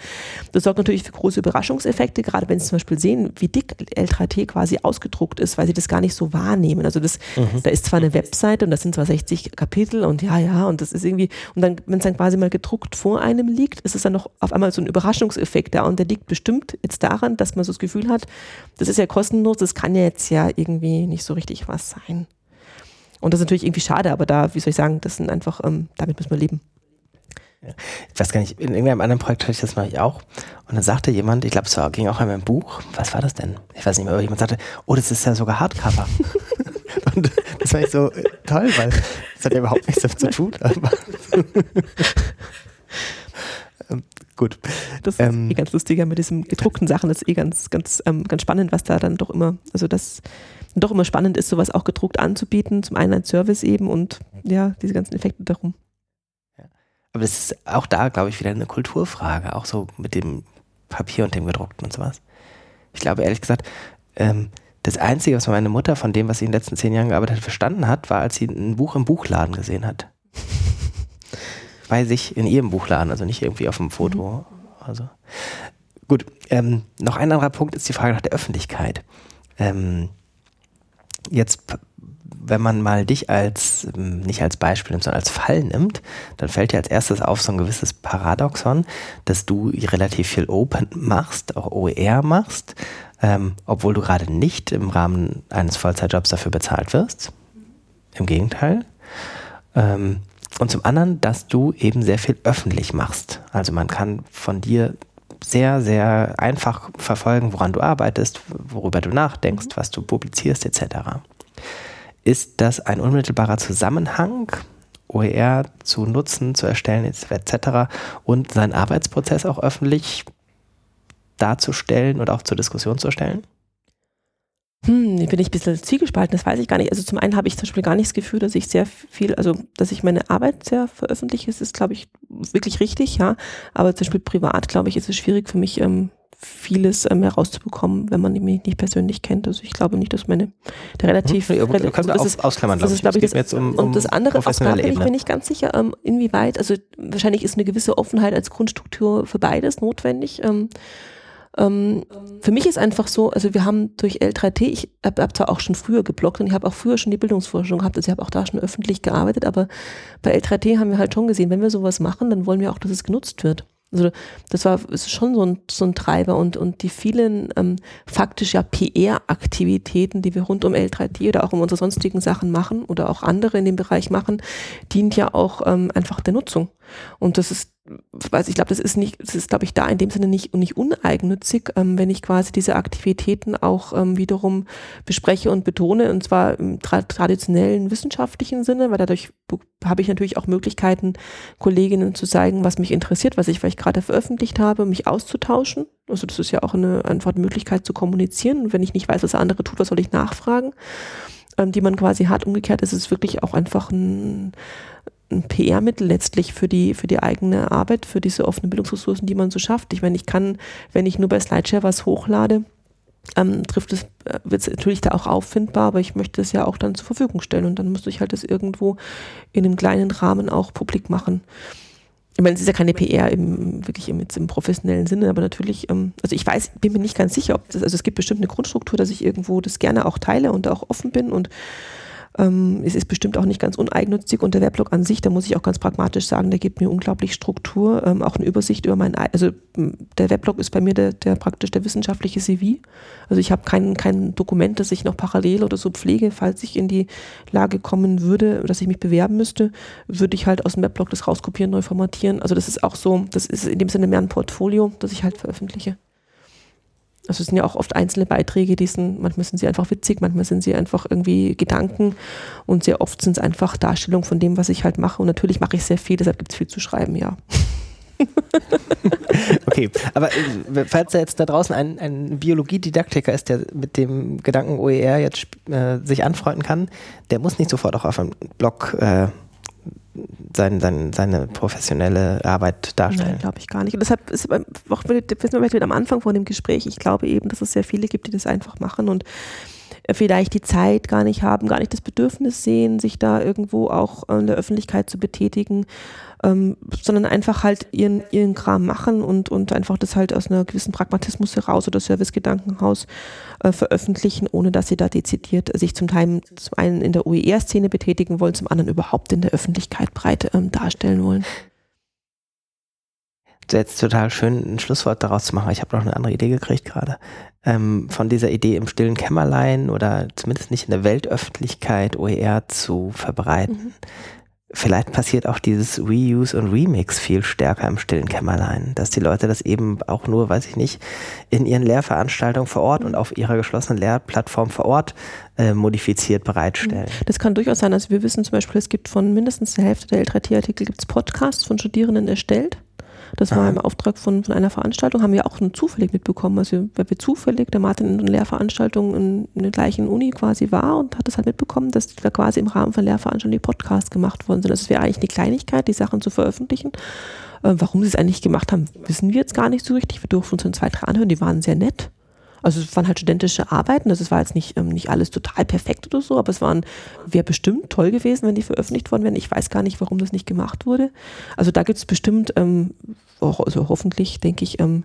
Das sorgt natürlich für große Überraschungseffekte, gerade wenn sie zum Beispiel sehen, wie dick L3T quasi ausgedruckt ist, weil sie das gar nicht so wahrnehmen. Also das, mhm. da ist zwar eine Webseite und das sind zwar 60 Kapitel und ja, ja, und das ist irgendwie, und dann, wenn es dann quasi mal gedruckt vor einem liegt, ist es dann noch auf einmal so ein Überraschungseffekt da und der liegt bestimmt jetzt daran, dass man so das Gefühl hat, das ist ja kostenlos, das kann ja jetzt ja irgendwie irgendwie nicht so richtig was sein. Und das ist natürlich irgendwie schade, aber da, wie soll ich sagen, das sind einfach, ähm, damit müssen wir leben. Ja. Ich weiß gar nicht, in irgendeinem anderen Projekt hatte ich das mal auch. Und dann sagte jemand, ich glaube, es ging auch einmal im Buch, was war das denn? Ich weiß nicht mehr, aber jemand sagte, oh, das ist ja sogar Hardcover. und das war ich so äh, toll, weil das hat ja überhaupt nichts damit zu tun. ähm, gut. Das ist ähm, eh ganz lustiger mit diesen gedruckten Sachen. Das ist eh ganz, ganz, ähm, ganz spannend, was da dann doch immer, also das doch immer spannend ist, sowas auch gedruckt anzubieten. Zum einen als Service eben und ja, diese ganzen Effekte darum. Aber es ist auch da, glaube ich, wieder eine Kulturfrage, auch so mit dem Papier und dem gedruckten und sowas. Ich glaube, ehrlich gesagt, ähm, das Einzige, was meine Mutter von dem, was sie in den letzten zehn Jahren gearbeitet hat, verstanden hat, war, als sie ein Buch im Buchladen gesehen hat bei sich in ihrem Buchladen, also nicht irgendwie auf dem Foto. Mhm. Also gut. Ähm, noch ein anderer Punkt ist die Frage nach der Öffentlichkeit. Ähm, jetzt, wenn man mal dich als ähm, nicht als Beispiel nimmt, sondern als Fall nimmt, dann fällt dir als erstes auf so ein gewisses Paradoxon, dass du relativ viel Open machst, auch OER machst, ähm, obwohl du gerade nicht im Rahmen eines Vollzeitjobs dafür bezahlt wirst. Im Gegenteil. Ähm, und zum anderen, dass du eben sehr viel öffentlich machst. Also man kann von dir sehr, sehr einfach verfolgen, woran du arbeitest, worüber du nachdenkst, mhm. was du publizierst etc. Ist das ein unmittelbarer Zusammenhang, OER zu nutzen, zu erstellen etc. und seinen Arbeitsprozess auch öffentlich darzustellen und auch zur Diskussion zu stellen? Hm, bin ich ein bisschen zwiegespalten, das weiß ich gar nicht. Also zum einen habe ich zum Beispiel gar nicht das Gefühl, dass ich sehr viel, also dass ich meine Arbeit sehr veröffentliche, das ist, glaube ich, wirklich richtig, ja. Aber zum Beispiel privat, glaube ich, ist es schwierig für mich, ähm, vieles ähm, herauszubekommen, wenn man mich nicht persönlich kennt. Also ich glaube nicht, dass meine der relativ hm, ja, du kannst das ist, ausklammern, das ist, glaube ich, das, jetzt um, um und das andere auch da bin ich mir nicht ganz sicher, ähm, inwieweit, also wahrscheinlich ist eine gewisse Offenheit als Grundstruktur für beides notwendig. Ähm, ähm, für mich ist einfach so, also wir haben durch L3T, ich habe hab zwar auch schon früher geblockt und ich habe auch früher schon die Bildungsforschung gehabt, also ich habe auch da schon öffentlich gearbeitet, aber bei L3T haben wir halt schon gesehen, wenn wir sowas machen, dann wollen wir auch, dass es genutzt wird. Also das war ist schon so ein, so ein Treiber und, und die vielen ähm, faktisch ja PR-Aktivitäten, die wir rund um L3D oder auch um unsere sonstigen Sachen machen oder auch andere in dem Bereich machen, dient ja auch ähm, einfach der Nutzung. Und das ist weiß ich glaube, das ist nicht, das ist glaube ich da in dem Sinne nicht nicht uneigennützig, ähm, wenn ich quasi diese Aktivitäten auch ähm, wiederum bespreche und betone und zwar im tra traditionellen wissenschaftlichen Sinne, weil dadurch habe ich natürlich auch Möglichkeiten, Kolleginnen zu zeigen, was mich interessiert, was ich vielleicht gerade veröffentlicht habe, mich auszutauschen. Also das ist ja auch eine einfach eine Möglichkeit zu kommunizieren. Und wenn ich nicht weiß, was der andere tut, was soll ich nachfragen? Ähm, die man quasi hat. Umgekehrt ist es wirklich auch einfach ein ein PR-Mittel letztlich für die, für die eigene Arbeit, für diese offenen Bildungsressourcen, die man so schafft. Ich meine, ich kann, wenn ich nur bei Slideshare was hochlade, ähm, trifft es, äh, wird es natürlich da auch auffindbar, aber ich möchte es ja auch dann zur Verfügung stellen und dann müsste ich halt das irgendwo in einem kleinen Rahmen auch publik machen. Ich meine, es ist ja keine PR im, wirklich im, im professionellen Sinne, aber natürlich, ähm, also ich weiß, bin mir nicht ganz sicher, ob das, also es gibt bestimmt eine Grundstruktur, dass ich irgendwo das gerne auch teile und auch offen bin und ähm, es ist bestimmt auch nicht ganz uneigennützig und der Weblog an sich, da muss ich auch ganz pragmatisch sagen, der gibt mir unglaublich Struktur, ähm, auch eine Übersicht über mein, also der Weblog ist bei mir der, der praktisch der wissenschaftliche CV. Also ich habe kein, kein Dokument, das ich noch parallel oder so pflege, falls ich in die Lage kommen würde, dass ich mich bewerben müsste, würde ich halt aus dem Weblog das rauskopieren, neu formatieren. Also das ist auch so, das ist in dem Sinne mehr ein Portfolio, das ich halt veröffentliche. Also es sind ja auch oft einzelne Beiträge, die sind, manchmal sind sie einfach witzig, manchmal sind sie einfach irgendwie Gedanken und sehr oft sind es einfach Darstellungen von dem, was ich halt mache. Und natürlich mache ich sehr viel, deshalb gibt es viel zu schreiben, ja. okay, aber äh, falls da jetzt da draußen ein, ein Biologiedidaktiker ist, der mit dem Gedanken OER jetzt äh, sich anfreunden kann, der muss nicht sofort auch auf einem Blog äh, sein, sein, seine professionelle Arbeit darstellen. Nein, glaube ich gar nicht. Und deshalb ist auch wissen am Anfang von dem Gespräch, ich glaube eben, dass es sehr viele gibt, die das einfach machen und vielleicht die Zeit gar nicht haben, gar nicht das Bedürfnis sehen, sich da irgendwo auch in der Öffentlichkeit zu betätigen, ähm, sondern einfach halt ihren, ihren Kram machen und, und einfach das halt aus einer gewissen Pragmatismus heraus oder Servicegedankenhaus äh, veröffentlichen, ohne dass sie da dezidiert sich zum Teil zum einen in der OER-Szene betätigen wollen, zum anderen überhaupt in der Öffentlichkeit breit ähm, darstellen wollen jetzt total schön ein Schlusswort daraus zu machen. Ich habe noch eine andere Idee gekriegt gerade. Ähm, von dieser Idee im stillen Kämmerlein oder zumindest nicht in der Weltöffentlichkeit OER zu verbreiten. Mhm. Vielleicht passiert auch dieses Reuse und Remix viel stärker im stillen Kämmerlein, dass die Leute das eben auch nur, weiß ich nicht, in ihren Lehrveranstaltungen vor Ort und auf ihrer geschlossenen Lehrplattform vor Ort äh, modifiziert bereitstellen. Das kann durchaus sein. Also wir wissen zum Beispiel, es gibt von mindestens der Hälfte der L3T-Artikel gibt es Podcasts von Studierenden erstellt das war im Auftrag von, von einer Veranstaltung, haben wir auch nur zufällig mitbekommen. Also weil wir zufällig, der Martin in einer Lehrveranstaltung in, in der gleichen Uni quasi war und hat das halt mitbekommen, dass da quasi im Rahmen von Lehrveranstaltungen die Podcasts gemacht worden sind. Das wäre eigentlich eine Kleinigkeit, die Sachen zu veröffentlichen. Äh, warum sie es eigentlich gemacht haben, wissen wir jetzt gar nicht so richtig. Wir durften uns dann zwei, drei anhören, die waren sehr nett. Also es waren halt studentische Arbeiten, das war jetzt nicht, ähm, nicht alles total perfekt oder so, aber es waren, wäre bestimmt toll gewesen, wenn die veröffentlicht worden wären. Ich weiß gar nicht, warum das nicht gemacht wurde. Also da gibt es bestimmt, ähm, auch, also hoffentlich, denke ich, ähm,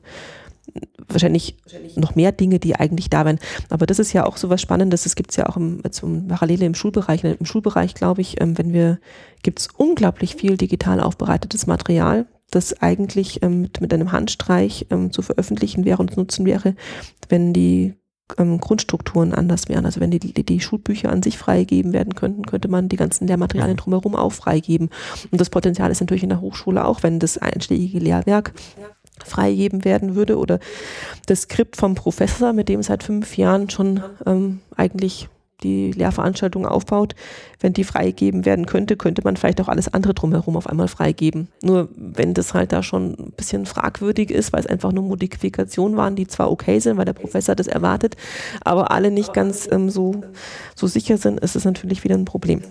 wahrscheinlich noch mehr Dinge, die eigentlich da wären. Aber das ist ja auch so was Spannendes. Das gibt es ja auch im, zum Parallele im Schulbereich. Im Schulbereich, glaube ich, ähm, wenn wir, gibt es unglaublich viel digital aufbereitetes Material das eigentlich ähm, mit, mit einem Handstreich ähm, zu veröffentlichen wäre und zu nutzen wäre, wenn die ähm, Grundstrukturen anders wären. Also wenn die, die, die Schulbücher an sich freigegeben werden könnten, könnte man die ganzen Lehrmaterialien drumherum auch freigeben. Und das Potenzial ist natürlich in der Hochschule auch, wenn das einschlägige Lehrwerk freigegeben werden würde oder das Skript vom Professor, mit dem seit fünf Jahren schon ähm, eigentlich die Lehrveranstaltung aufbaut, wenn die freigegeben werden könnte, könnte man vielleicht auch alles andere drumherum auf einmal freigeben. Nur wenn das halt da schon ein bisschen fragwürdig ist, weil es einfach nur Modifikationen waren, die zwar okay sind, weil der Professor das erwartet, aber alle nicht ganz ähm, so, so sicher sind, ist es natürlich wieder ein Problem.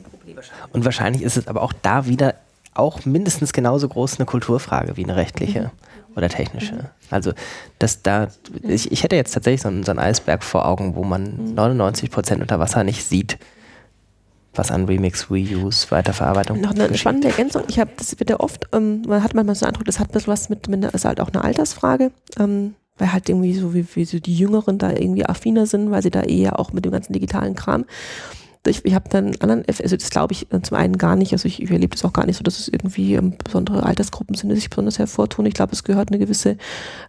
Und wahrscheinlich ist es aber auch da wieder auch mindestens genauso groß eine Kulturfrage wie eine rechtliche. Mhm oder technische. Also dass da, ich, ich hätte jetzt tatsächlich so einen, so einen Eisberg vor Augen, wo man 99 Prozent unter Wasser nicht sieht, was an Remix, Reuse, Weiterverarbeitung. Noch eine spannende Ergänzung. Ich habe, das wird ja oft, ähm, man hat manchmal so den Eindruck, das hat ein bisschen was mit, mit ist halt auch eine Altersfrage. Ähm, weil halt irgendwie so wie, wie so die Jüngeren da irgendwie affiner sind, weil sie da eher auch mit dem ganzen digitalen Kram ich, ich habe dann anderen, also das glaube ich äh, zum einen gar nicht, also ich, ich erlebe das auch gar nicht so, dass es irgendwie ähm, besondere Altersgruppen sind, die sich besonders hervortun. Ich glaube, es gehört eine gewisse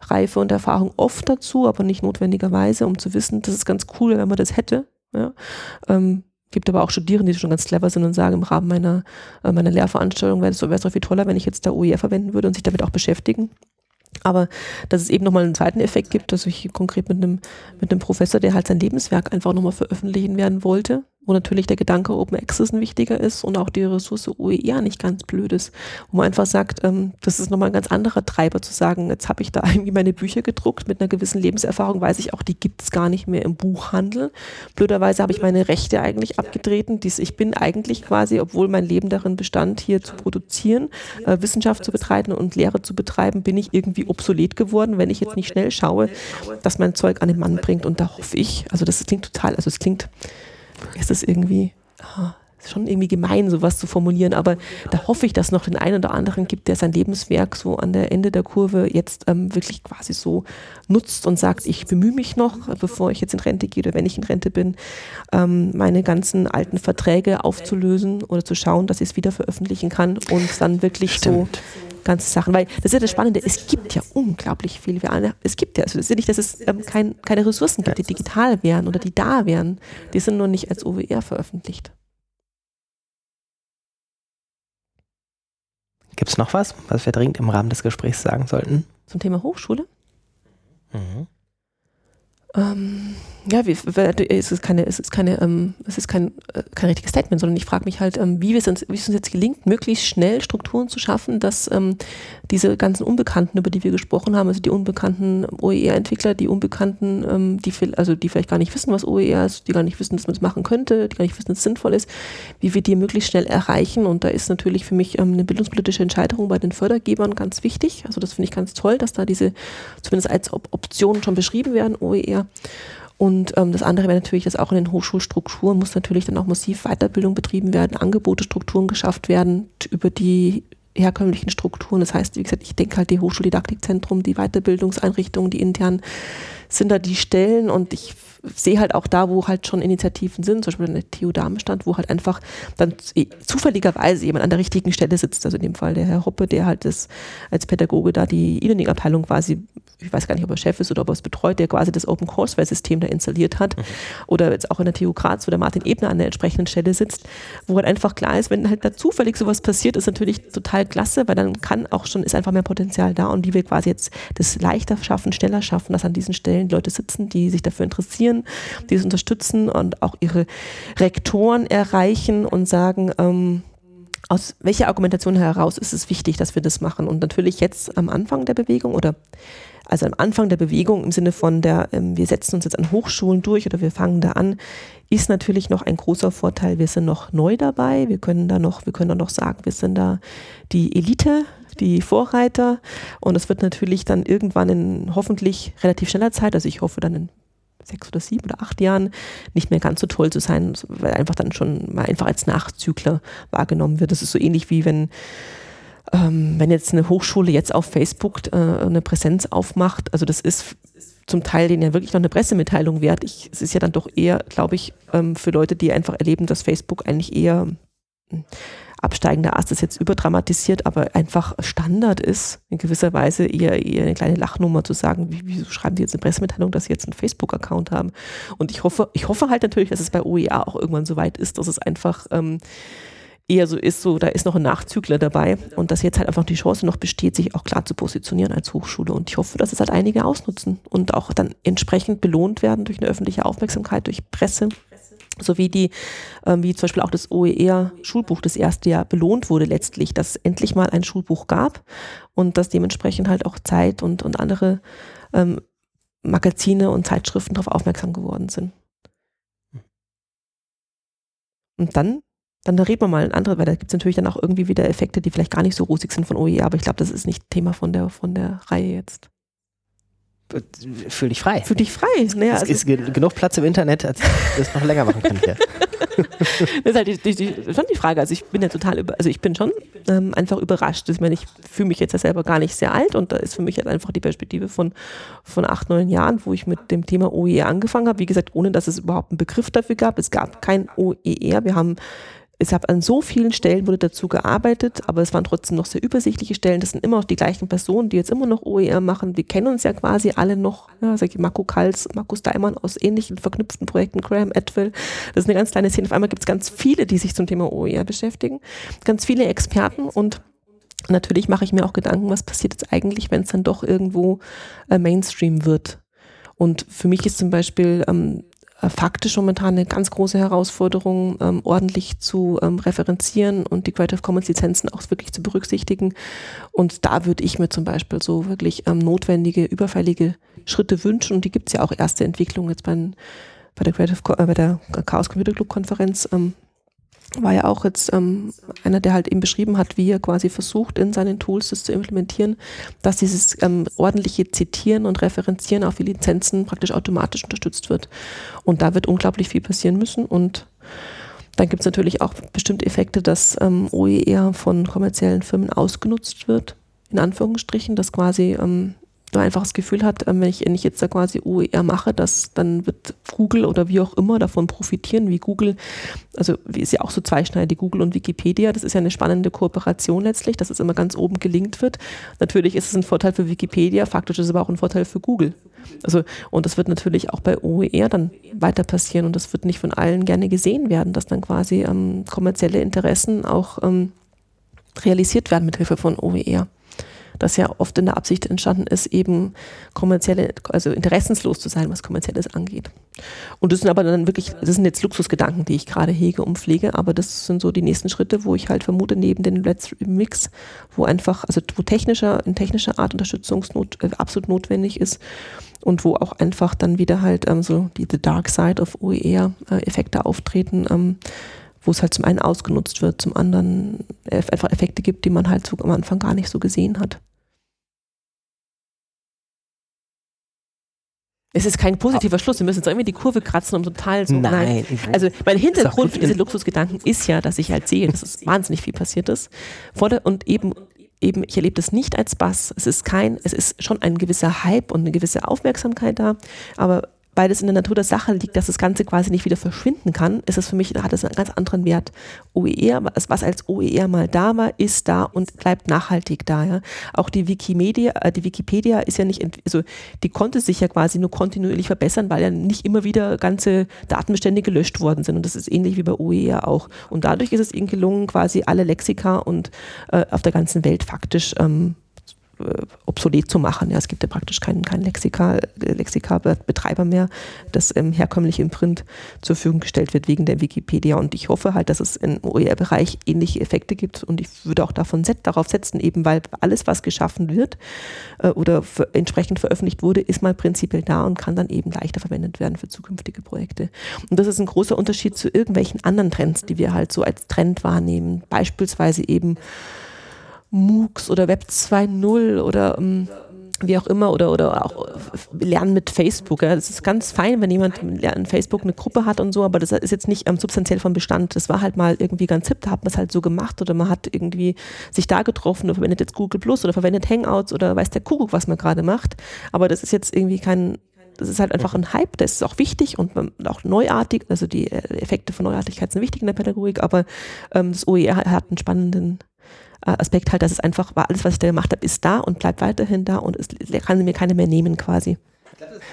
Reife und Erfahrung oft dazu, aber nicht notwendigerweise, um zu wissen, das ist ganz cool, wenn man das hätte. Ja. Ähm, gibt aber auch Studierende, die schon ganz clever sind und sagen, im Rahmen meiner, äh, meiner Lehrveranstaltung wäre es so, viel toller, wenn ich jetzt da OER verwenden würde und sich damit auch beschäftigen. Aber dass es eben nochmal einen zweiten Effekt gibt, dass ich konkret mit einem, mit einem Professor, der halt sein Lebenswerk einfach nochmal veröffentlichen werden wollte, wo natürlich der Gedanke Open Access ein wichtiger ist und auch die Ressource OER nicht ganz blöd ist, wo man einfach sagt, ähm, das ist nochmal ein ganz anderer Treiber zu sagen, jetzt habe ich da irgendwie meine Bücher gedruckt mit einer gewissen Lebenserfahrung, weiß ich auch, die gibt es gar nicht mehr im Buchhandel. Blöderweise habe ich meine Rechte eigentlich abgetreten. Dies, ich bin eigentlich quasi, obwohl mein Leben darin bestand, hier zu produzieren, äh, Wissenschaft zu betreiben und Lehre zu betreiben, bin ich irgendwie obsolet geworden, wenn ich jetzt nicht schnell schaue, dass mein Zeug an den Mann bringt. Und da hoffe ich, also das klingt total, also es klingt ist es irgendwie ah, schon irgendwie gemein, sowas zu formulieren, aber da hoffe ich, dass es noch den einen oder anderen gibt, der sein Lebenswerk so an der Ende der Kurve jetzt ähm, wirklich quasi so nutzt und sagt, ich bemühe mich noch, bevor ich jetzt in Rente gehe oder wenn ich in Rente bin, ähm, meine ganzen alten Verträge aufzulösen oder zu schauen, dass ich es wieder veröffentlichen kann und dann wirklich Stimmt. so ganze Sachen. Weil das ist ja das Spannende, es gibt ja unglaublich viel. Es gibt ja, also es ist ja nicht, dass es ähm, kein, keine Ressourcen gibt, die digital wären oder die da wären. Die sind nur nicht als OWR veröffentlicht. Gibt es noch was, was wir dringend im Rahmen des Gesprächs sagen sollten? Zum Thema Hochschule? Mhm. Ähm, ja, es ist keine, es ist keine, ähm, es ist kein, äh, kein richtiges Statement, sondern ich frage mich halt, ähm, wie, es uns, wie es uns jetzt gelingt, möglichst schnell Strukturen zu schaffen, dass ähm, diese ganzen Unbekannten, über die wir gesprochen haben, also die unbekannten OER-Entwickler, die Unbekannten, ähm, die, also die vielleicht gar nicht wissen, was OER ist, die gar nicht wissen, dass man es machen könnte, die gar nicht wissen, dass es sinnvoll ist, wie wir die möglichst schnell erreichen. Und da ist natürlich für mich ähm, eine bildungspolitische Entscheidung bei den Fördergebern ganz wichtig. Also das finde ich ganz toll, dass da diese zumindest als Op Optionen schon beschrieben werden, OER. Und ähm, das andere wäre natürlich, dass auch in den Hochschulstrukturen muss natürlich dann auch massiv Weiterbildung betrieben werden, Angebote, Strukturen geschafft werden über die herkömmlichen Strukturen. Das heißt, wie gesagt, ich denke halt die Hochschuldidaktikzentrum, die Weiterbildungseinrichtungen, die intern sind da die Stellen und ich sehe halt auch da, wo halt schon Initiativen sind, zum Beispiel in der TU Darmstadt, wo halt einfach dann zufälligerweise jemand an der richtigen Stelle sitzt. Also in dem Fall der Herr Hoppe, der halt das als Pädagoge da die E-Learning-Abteilung quasi, ich weiß gar nicht, ob er Chef ist oder ob er es betreut, der quasi das Open Courseware-System da installiert hat. Mhm. Oder jetzt auch in der TU Graz, wo der Martin Ebner an der entsprechenden Stelle sitzt, wo halt einfach klar ist, wenn halt da zufällig sowas passiert, ist natürlich total klasse, weil dann kann auch schon, ist einfach mehr Potenzial da und wie wir quasi jetzt das leichter schaffen, schneller schaffen, dass an diesen Stellen Leute sitzen, die sich dafür interessieren, Schulen, die es unterstützen und auch ihre Rektoren erreichen und sagen, ähm, aus welcher Argumentation heraus ist es wichtig, dass wir das machen? Und natürlich jetzt am Anfang der Bewegung oder also am Anfang der Bewegung im Sinne von der, ähm, wir setzen uns jetzt an Hochschulen durch oder wir fangen da an, ist natürlich noch ein großer Vorteil. Wir sind noch neu dabei. Wir können da noch, wir können da noch sagen, wir sind da die Elite, die Vorreiter. Und es wird natürlich dann irgendwann in hoffentlich relativ schneller Zeit, also ich hoffe dann in sechs oder sieben oder acht Jahren nicht mehr ganz so toll zu sein, weil einfach dann schon mal einfach als Nachzügler wahrgenommen wird. Das ist so ähnlich wie wenn ähm, wenn jetzt eine Hochschule jetzt auf Facebook äh, eine Präsenz aufmacht, also das ist zum Teil denen ja wirklich noch eine Pressemitteilung wert. Ich, es ist ja dann doch eher, glaube ich, ähm, für Leute, die einfach erleben, dass Facebook eigentlich eher absteigender Ast ist jetzt überdramatisiert, aber einfach Standard ist, in gewisser Weise eher, eher eine kleine Lachnummer zu sagen, wie, wieso schreiben die jetzt eine Pressemitteilung, dass sie jetzt einen Facebook-Account haben. Und ich hoffe, ich hoffe halt natürlich, dass es bei OER auch irgendwann so weit ist, dass es einfach ähm, eher so ist, so da ist noch ein Nachzügler dabei und dass jetzt halt einfach die Chance noch besteht, sich auch klar zu positionieren als Hochschule. Und ich hoffe, dass es halt einige ausnutzen und auch dann entsprechend belohnt werden durch eine öffentliche Aufmerksamkeit, durch Presse sowie die, ähm, wie zum Beispiel auch das OER-Schulbuch das erste Jahr belohnt wurde letztlich, dass es endlich mal ein Schulbuch gab und dass dementsprechend halt auch Zeit und, und andere ähm, Magazine und Zeitschriften darauf aufmerksam geworden sind. Und dann, dann reden wir mal ein anderes, weil da gibt es natürlich dann auch irgendwie wieder Effekte, die vielleicht gar nicht so rosig sind von OER, aber ich glaube, das ist nicht Thema von der, von der Reihe jetzt. Fühl dich frei. Fühl dich frei. Naja, es also, ist ge genug Platz im Internet, als ich das noch länger machen könnte. das ist halt die, die, die, schon die Frage. Also ich bin ja total über, also ich bin schon ähm, einfach überrascht. Ich meine, ich fühle mich jetzt ja selber gar nicht sehr alt und da ist für mich jetzt einfach die Perspektive von, von acht, neun Jahren, wo ich mit dem Thema OER angefangen habe. Wie gesagt, ohne dass es überhaupt einen Begriff dafür gab. Es gab kein OER. Wir haben es hat an so vielen Stellen wurde dazu gearbeitet, aber es waren trotzdem noch sehr übersichtliche Stellen. Das sind immer noch die gleichen Personen, die jetzt immer noch OER machen. Wir kennen uns ja quasi alle noch. Ja, sag ich, Marco Kals, Markus Daimann aus ähnlichen verknüpften Projekten, Graham Atwell. Das ist eine ganz kleine Szene. Auf einmal gibt es ganz viele, die sich zum Thema OER beschäftigen. Ganz viele Experten und natürlich mache ich mir auch Gedanken, was passiert jetzt eigentlich, wenn es dann doch irgendwo äh, Mainstream wird. Und für mich ist zum Beispiel ähm, äh, faktisch momentan eine ganz große Herausforderung, ähm, ordentlich zu ähm, referenzieren und die Creative Commons Lizenzen auch wirklich zu berücksichtigen. Und da würde ich mir zum Beispiel so wirklich ähm, notwendige, überfällige Schritte wünschen. Und die gibt es ja auch erste Entwicklungen jetzt bei, bei der Creative, äh, bei der Chaos Computer Club Konferenz ähm, war ja auch jetzt ähm, einer, der halt eben beschrieben hat, wie er quasi versucht, in seinen Tools das zu implementieren, dass dieses ähm, ordentliche Zitieren und Referenzieren auf die Lizenzen praktisch automatisch unterstützt wird. Und da wird unglaublich viel passieren müssen. Und dann gibt es natürlich auch bestimmte Effekte, dass ähm, OER von kommerziellen Firmen ausgenutzt wird, in Anführungsstrichen, dass quasi ähm, man einfach das Gefühl hat, ähm, wenn ich, jetzt da quasi OER mache, dass dann wird Google oder wie auch immer davon profitieren, wie Google, also ist ja auch so zweischneidig, Google und Wikipedia, das ist ja eine spannende Kooperation letztlich, dass es immer ganz oben gelingt wird. Natürlich ist es ein Vorteil für Wikipedia, faktisch ist es aber auch ein Vorteil für Google. Also, und das wird natürlich auch bei OER dann weiter passieren und das wird nicht von allen gerne gesehen werden, dass dann quasi ähm, kommerzielle Interessen auch ähm, realisiert werden mit Hilfe von OER das ja oft in der Absicht entstanden ist, eben kommerzielle, also interessenslos zu sein, was kommerzielles angeht. Und das sind aber dann wirklich, das sind jetzt Luxusgedanken, die ich gerade hege und pflege, aber das sind so die nächsten Schritte, wo ich halt vermute, neben den Let's Mix, wo einfach, also wo technischer, in technischer Art Unterstützungsnot äh, absolut notwendig ist und wo auch einfach dann wieder halt ähm, so die The Dark Side of OER-Effekte äh, auftreten, ähm, wo es halt zum einen ausgenutzt wird, zum anderen einfach Effekte gibt, die man halt so am Anfang gar nicht so gesehen hat. Es ist kein positiver Schluss. Wir müssen jetzt irgendwie die Kurve kratzen, um total so. Nein. nein. Also mein Hintergrund für diese Luxusgedanken ist ja, dass ich halt sehe, dass es wahnsinnig viel passiert ist. Und eben, eben, ich erlebe das nicht als Bass. Es ist kein, es ist schon ein gewisser Hype und eine gewisse Aufmerksamkeit da. Aber weil es in der Natur der Sache liegt, dass das Ganze quasi nicht wieder verschwinden kann, ist es für mich, hat es einen ganz anderen Wert. OER, was als OER mal da war, ist da und bleibt nachhaltig da. Ja. Auch die Wikimedia, äh, die Wikipedia ist ja nicht, also die konnte sich ja quasi nur kontinuierlich verbessern, weil ja nicht immer wieder ganze Datenbestände gelöscht worden sind. Und das ist ähnlich wie bei OER auch. Und dadurch ist es ihnen gelungen, quasi alle Lexika und äh, auf der ganzen Welt faktisch ähm, äh, obsolet zu machen. Ja, es gibt ja praktisch keinen, keinen Lexika, Lexika-Betreiber mehr, das ähm, herkömmlich im Print zur Verfügung gestellt wird wegen der Wikipedia. Und ich hoffe halt, dass es im OER-Bereich ähnliche Effekte gibt. Und ich würde auch davon set, darauf setzen, eben weil alles, was geschaffen wird äh, oder entsprechend veröffentlicht wurde, ist mal prinzipiell da und kann dann eben leichter verwendet werden für zukünftige Projekte. Und das ist ein großer Unterschied zu irgendwelchen anderen Trends, die wir halt so als Trend wahrnehmen. Beispielsweise eben MOOCs oder Web 2.0 oder ähm, wie auch immer oder, oder auch lernen mit Facebook. Ja. Ist ganz fein, wenn jemand in Facebook eine Gruppe hat und so, aber das ist jetzt nicht ähm, substanziell vom Bestand. Das war halt mal irgendwie ganz hip, da hat man es halt so gemacht oder man hat irgendwie sich da getroffen oder verwendet jetzt Google Plus oder verwendet Hangouts oder weiß der Kuckuck, was man gerade macht. Aber das ist jetzt irgendwie kein, das ist halt einfach ein Hype, das ist auch wichtig und auch neuartig, also die äh, Effekte von Neuartigkeit sind wichtig in der Pädagogik, aber ähm, das OER hat einen spannenden äh, Aspekt halt, dass es einfach war, alles, was ich da gemacht habe, ist da und bleibt weiterhin da und es kann mir keiner mehr nehmen quasi.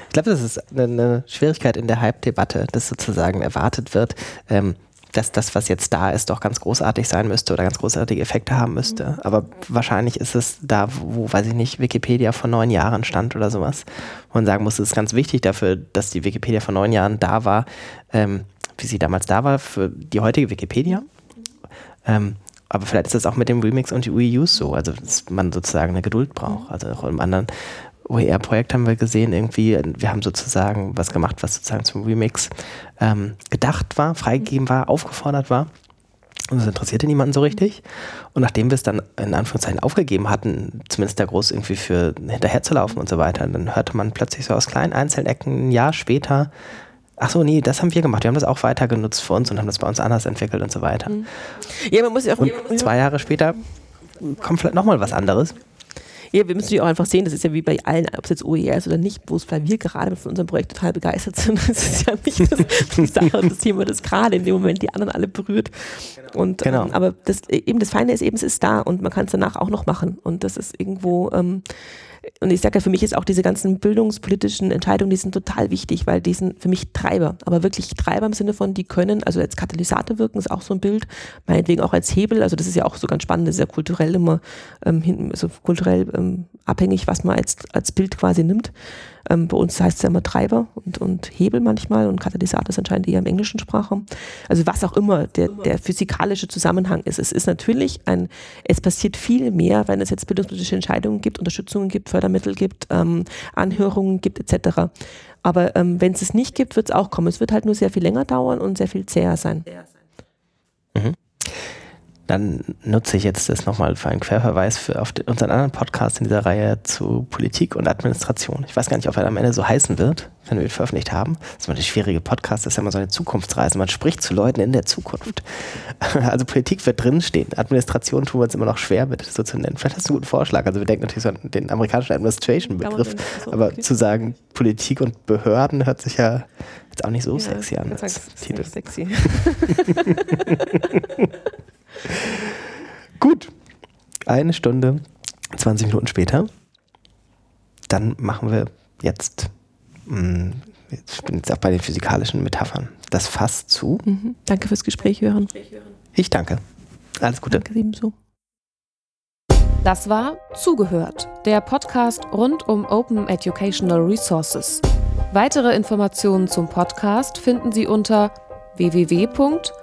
Ich glaube, das ist eine Schwierigkeit in der Hype-Debatte, dass sozusagen erwartet wird, ähm, dass das, was jetzt da ist, doch ganz großartig sein müsste oder ganz großartige Effekte haben müsste. Mhm. Aber wahrscheinlich ist es da, wo, weiß ich nicht, Wikipedia vor neun Jahren stand oder sowas, wo man sagen muss, es ist ganz wichtig dafür, dass die Wikipedia vor neun Jahren da war, ähm, wie sie damals da war für die heutige Wikipedia. Ähm, aber vielleicht ist das auch mit dem Remix und die Reuse so, also dass man sozusagen eine Geduld braucht. Also auch im anderen OER-Projekt haben wir gesehen, irgendwie, wir haben sozusagen was gemacht, was sozusagen zum Remix ähm, gedacht war, freigegeben war, aufgefordert war. Und das interessierte niemanden so richtig. Und nachdem wir es dann in Anführungszeichen aufgegeben hatten, zumindest da groß irgendwie für hinterherzulaufen und so weiter, dann hörte man plötzlich so aus kleinen einzelnen Ecken ein Jahr später, ach so, nee, das haben wir gemacht. Wir haben das auch weiter genutzt für uns und haben das bei uns anders entwickelt und so weiter. Mhm. Ja, man muss ja auch. Und zwei Jahre später kommt vielleicht nochmal was anderes. Ja, wir müssen die auch einfach sehen, das ist ja wie bei allen, ob es jetzt OER ist oder nicht, wo es weil wir gerade von unserem Projekt total begeistert sind. Das ist ja nicht das, das, das Thema, das gerade in dem Moment die anderen alle berührt. Und, genau. Ähm, aber das, eben das Feine ist eben, es ist da und man kann es danach auch noch machen. Und das ist irgendwo, ähm, und ich sage ja, für mich ist auch diese ganzen bildungspolitischen Entscheidungen, die sind total wichtig, weil die sind für mich Treiber, aber wirklich Treiber im Sinne von, die können, also als Katalysator wirken, ist auch so ein Bild, meinetwegen auch als Hebel, also das ist ja auch so ganz spannend, das ist ja kulturell immer, ähm, also kulturell ähm, abhängig, was man als, als Bild quasi nimmt. Ähm, bei uns heißt es ja immer Treiber und, und Hebel manchmal und Katalysator ist anscheinend eher im englischen Sprachraum. Also was auch immer der, der physikalische Zusammenhang ist. Es ist natürlich ein, es passiert viel mehr, wenn es jetzt bildungspolitische Entscheidungen gibt, Unterstützungen gibt, Fördermittel gibt, ähm, Anhörungen gibt etc. Aber ähm, wenn es es nicht gibt, wird es auch kommen. Es wird halt nur sehr viel länger dauern und sehr viel zäher sein. Mhm. Dann nutze ich jetzt das nochmal für einen Querverweis für auf den, unseren anderen Podcast in dieser Reihe zu Politik und Administration. Ich weiß gar nicht, ob er am Ende so heißen wird, wenn wir ihn veröffentlicht haben. Das ist immer eine schwierige Podcast, das ist ja immer so eine Zukunftsreise. Man spricht zu Leuten in der Zukunft. Also Politik wird drinstehen. Administration tun wir uns immer noch schwer mit, so zu nennen. Vielleicht hast du einen guten Vorschlag. Also wir denken natürlich so an den amerikanischen Administration-Begriff. Aber okay. zu sagen, Politik und Behörden hört sich ja jetzt auch nicht so ja, sexy an. Als Titel. Sexy. Gut. Eine Stunde, 20 Minuten später. Dann machen wir jetzt, hm, ich bin jetzt auch bei den physikalischen Metaphern, das Fass zu. Mhm. Danke fürs Gespräch hören. Ich danke. Alles Gute. Danke ebenso. Das war Zugehört, der Podcast rund um Open Educational Resources. Weitere Informationen zum Podcast finden Sie unter www.open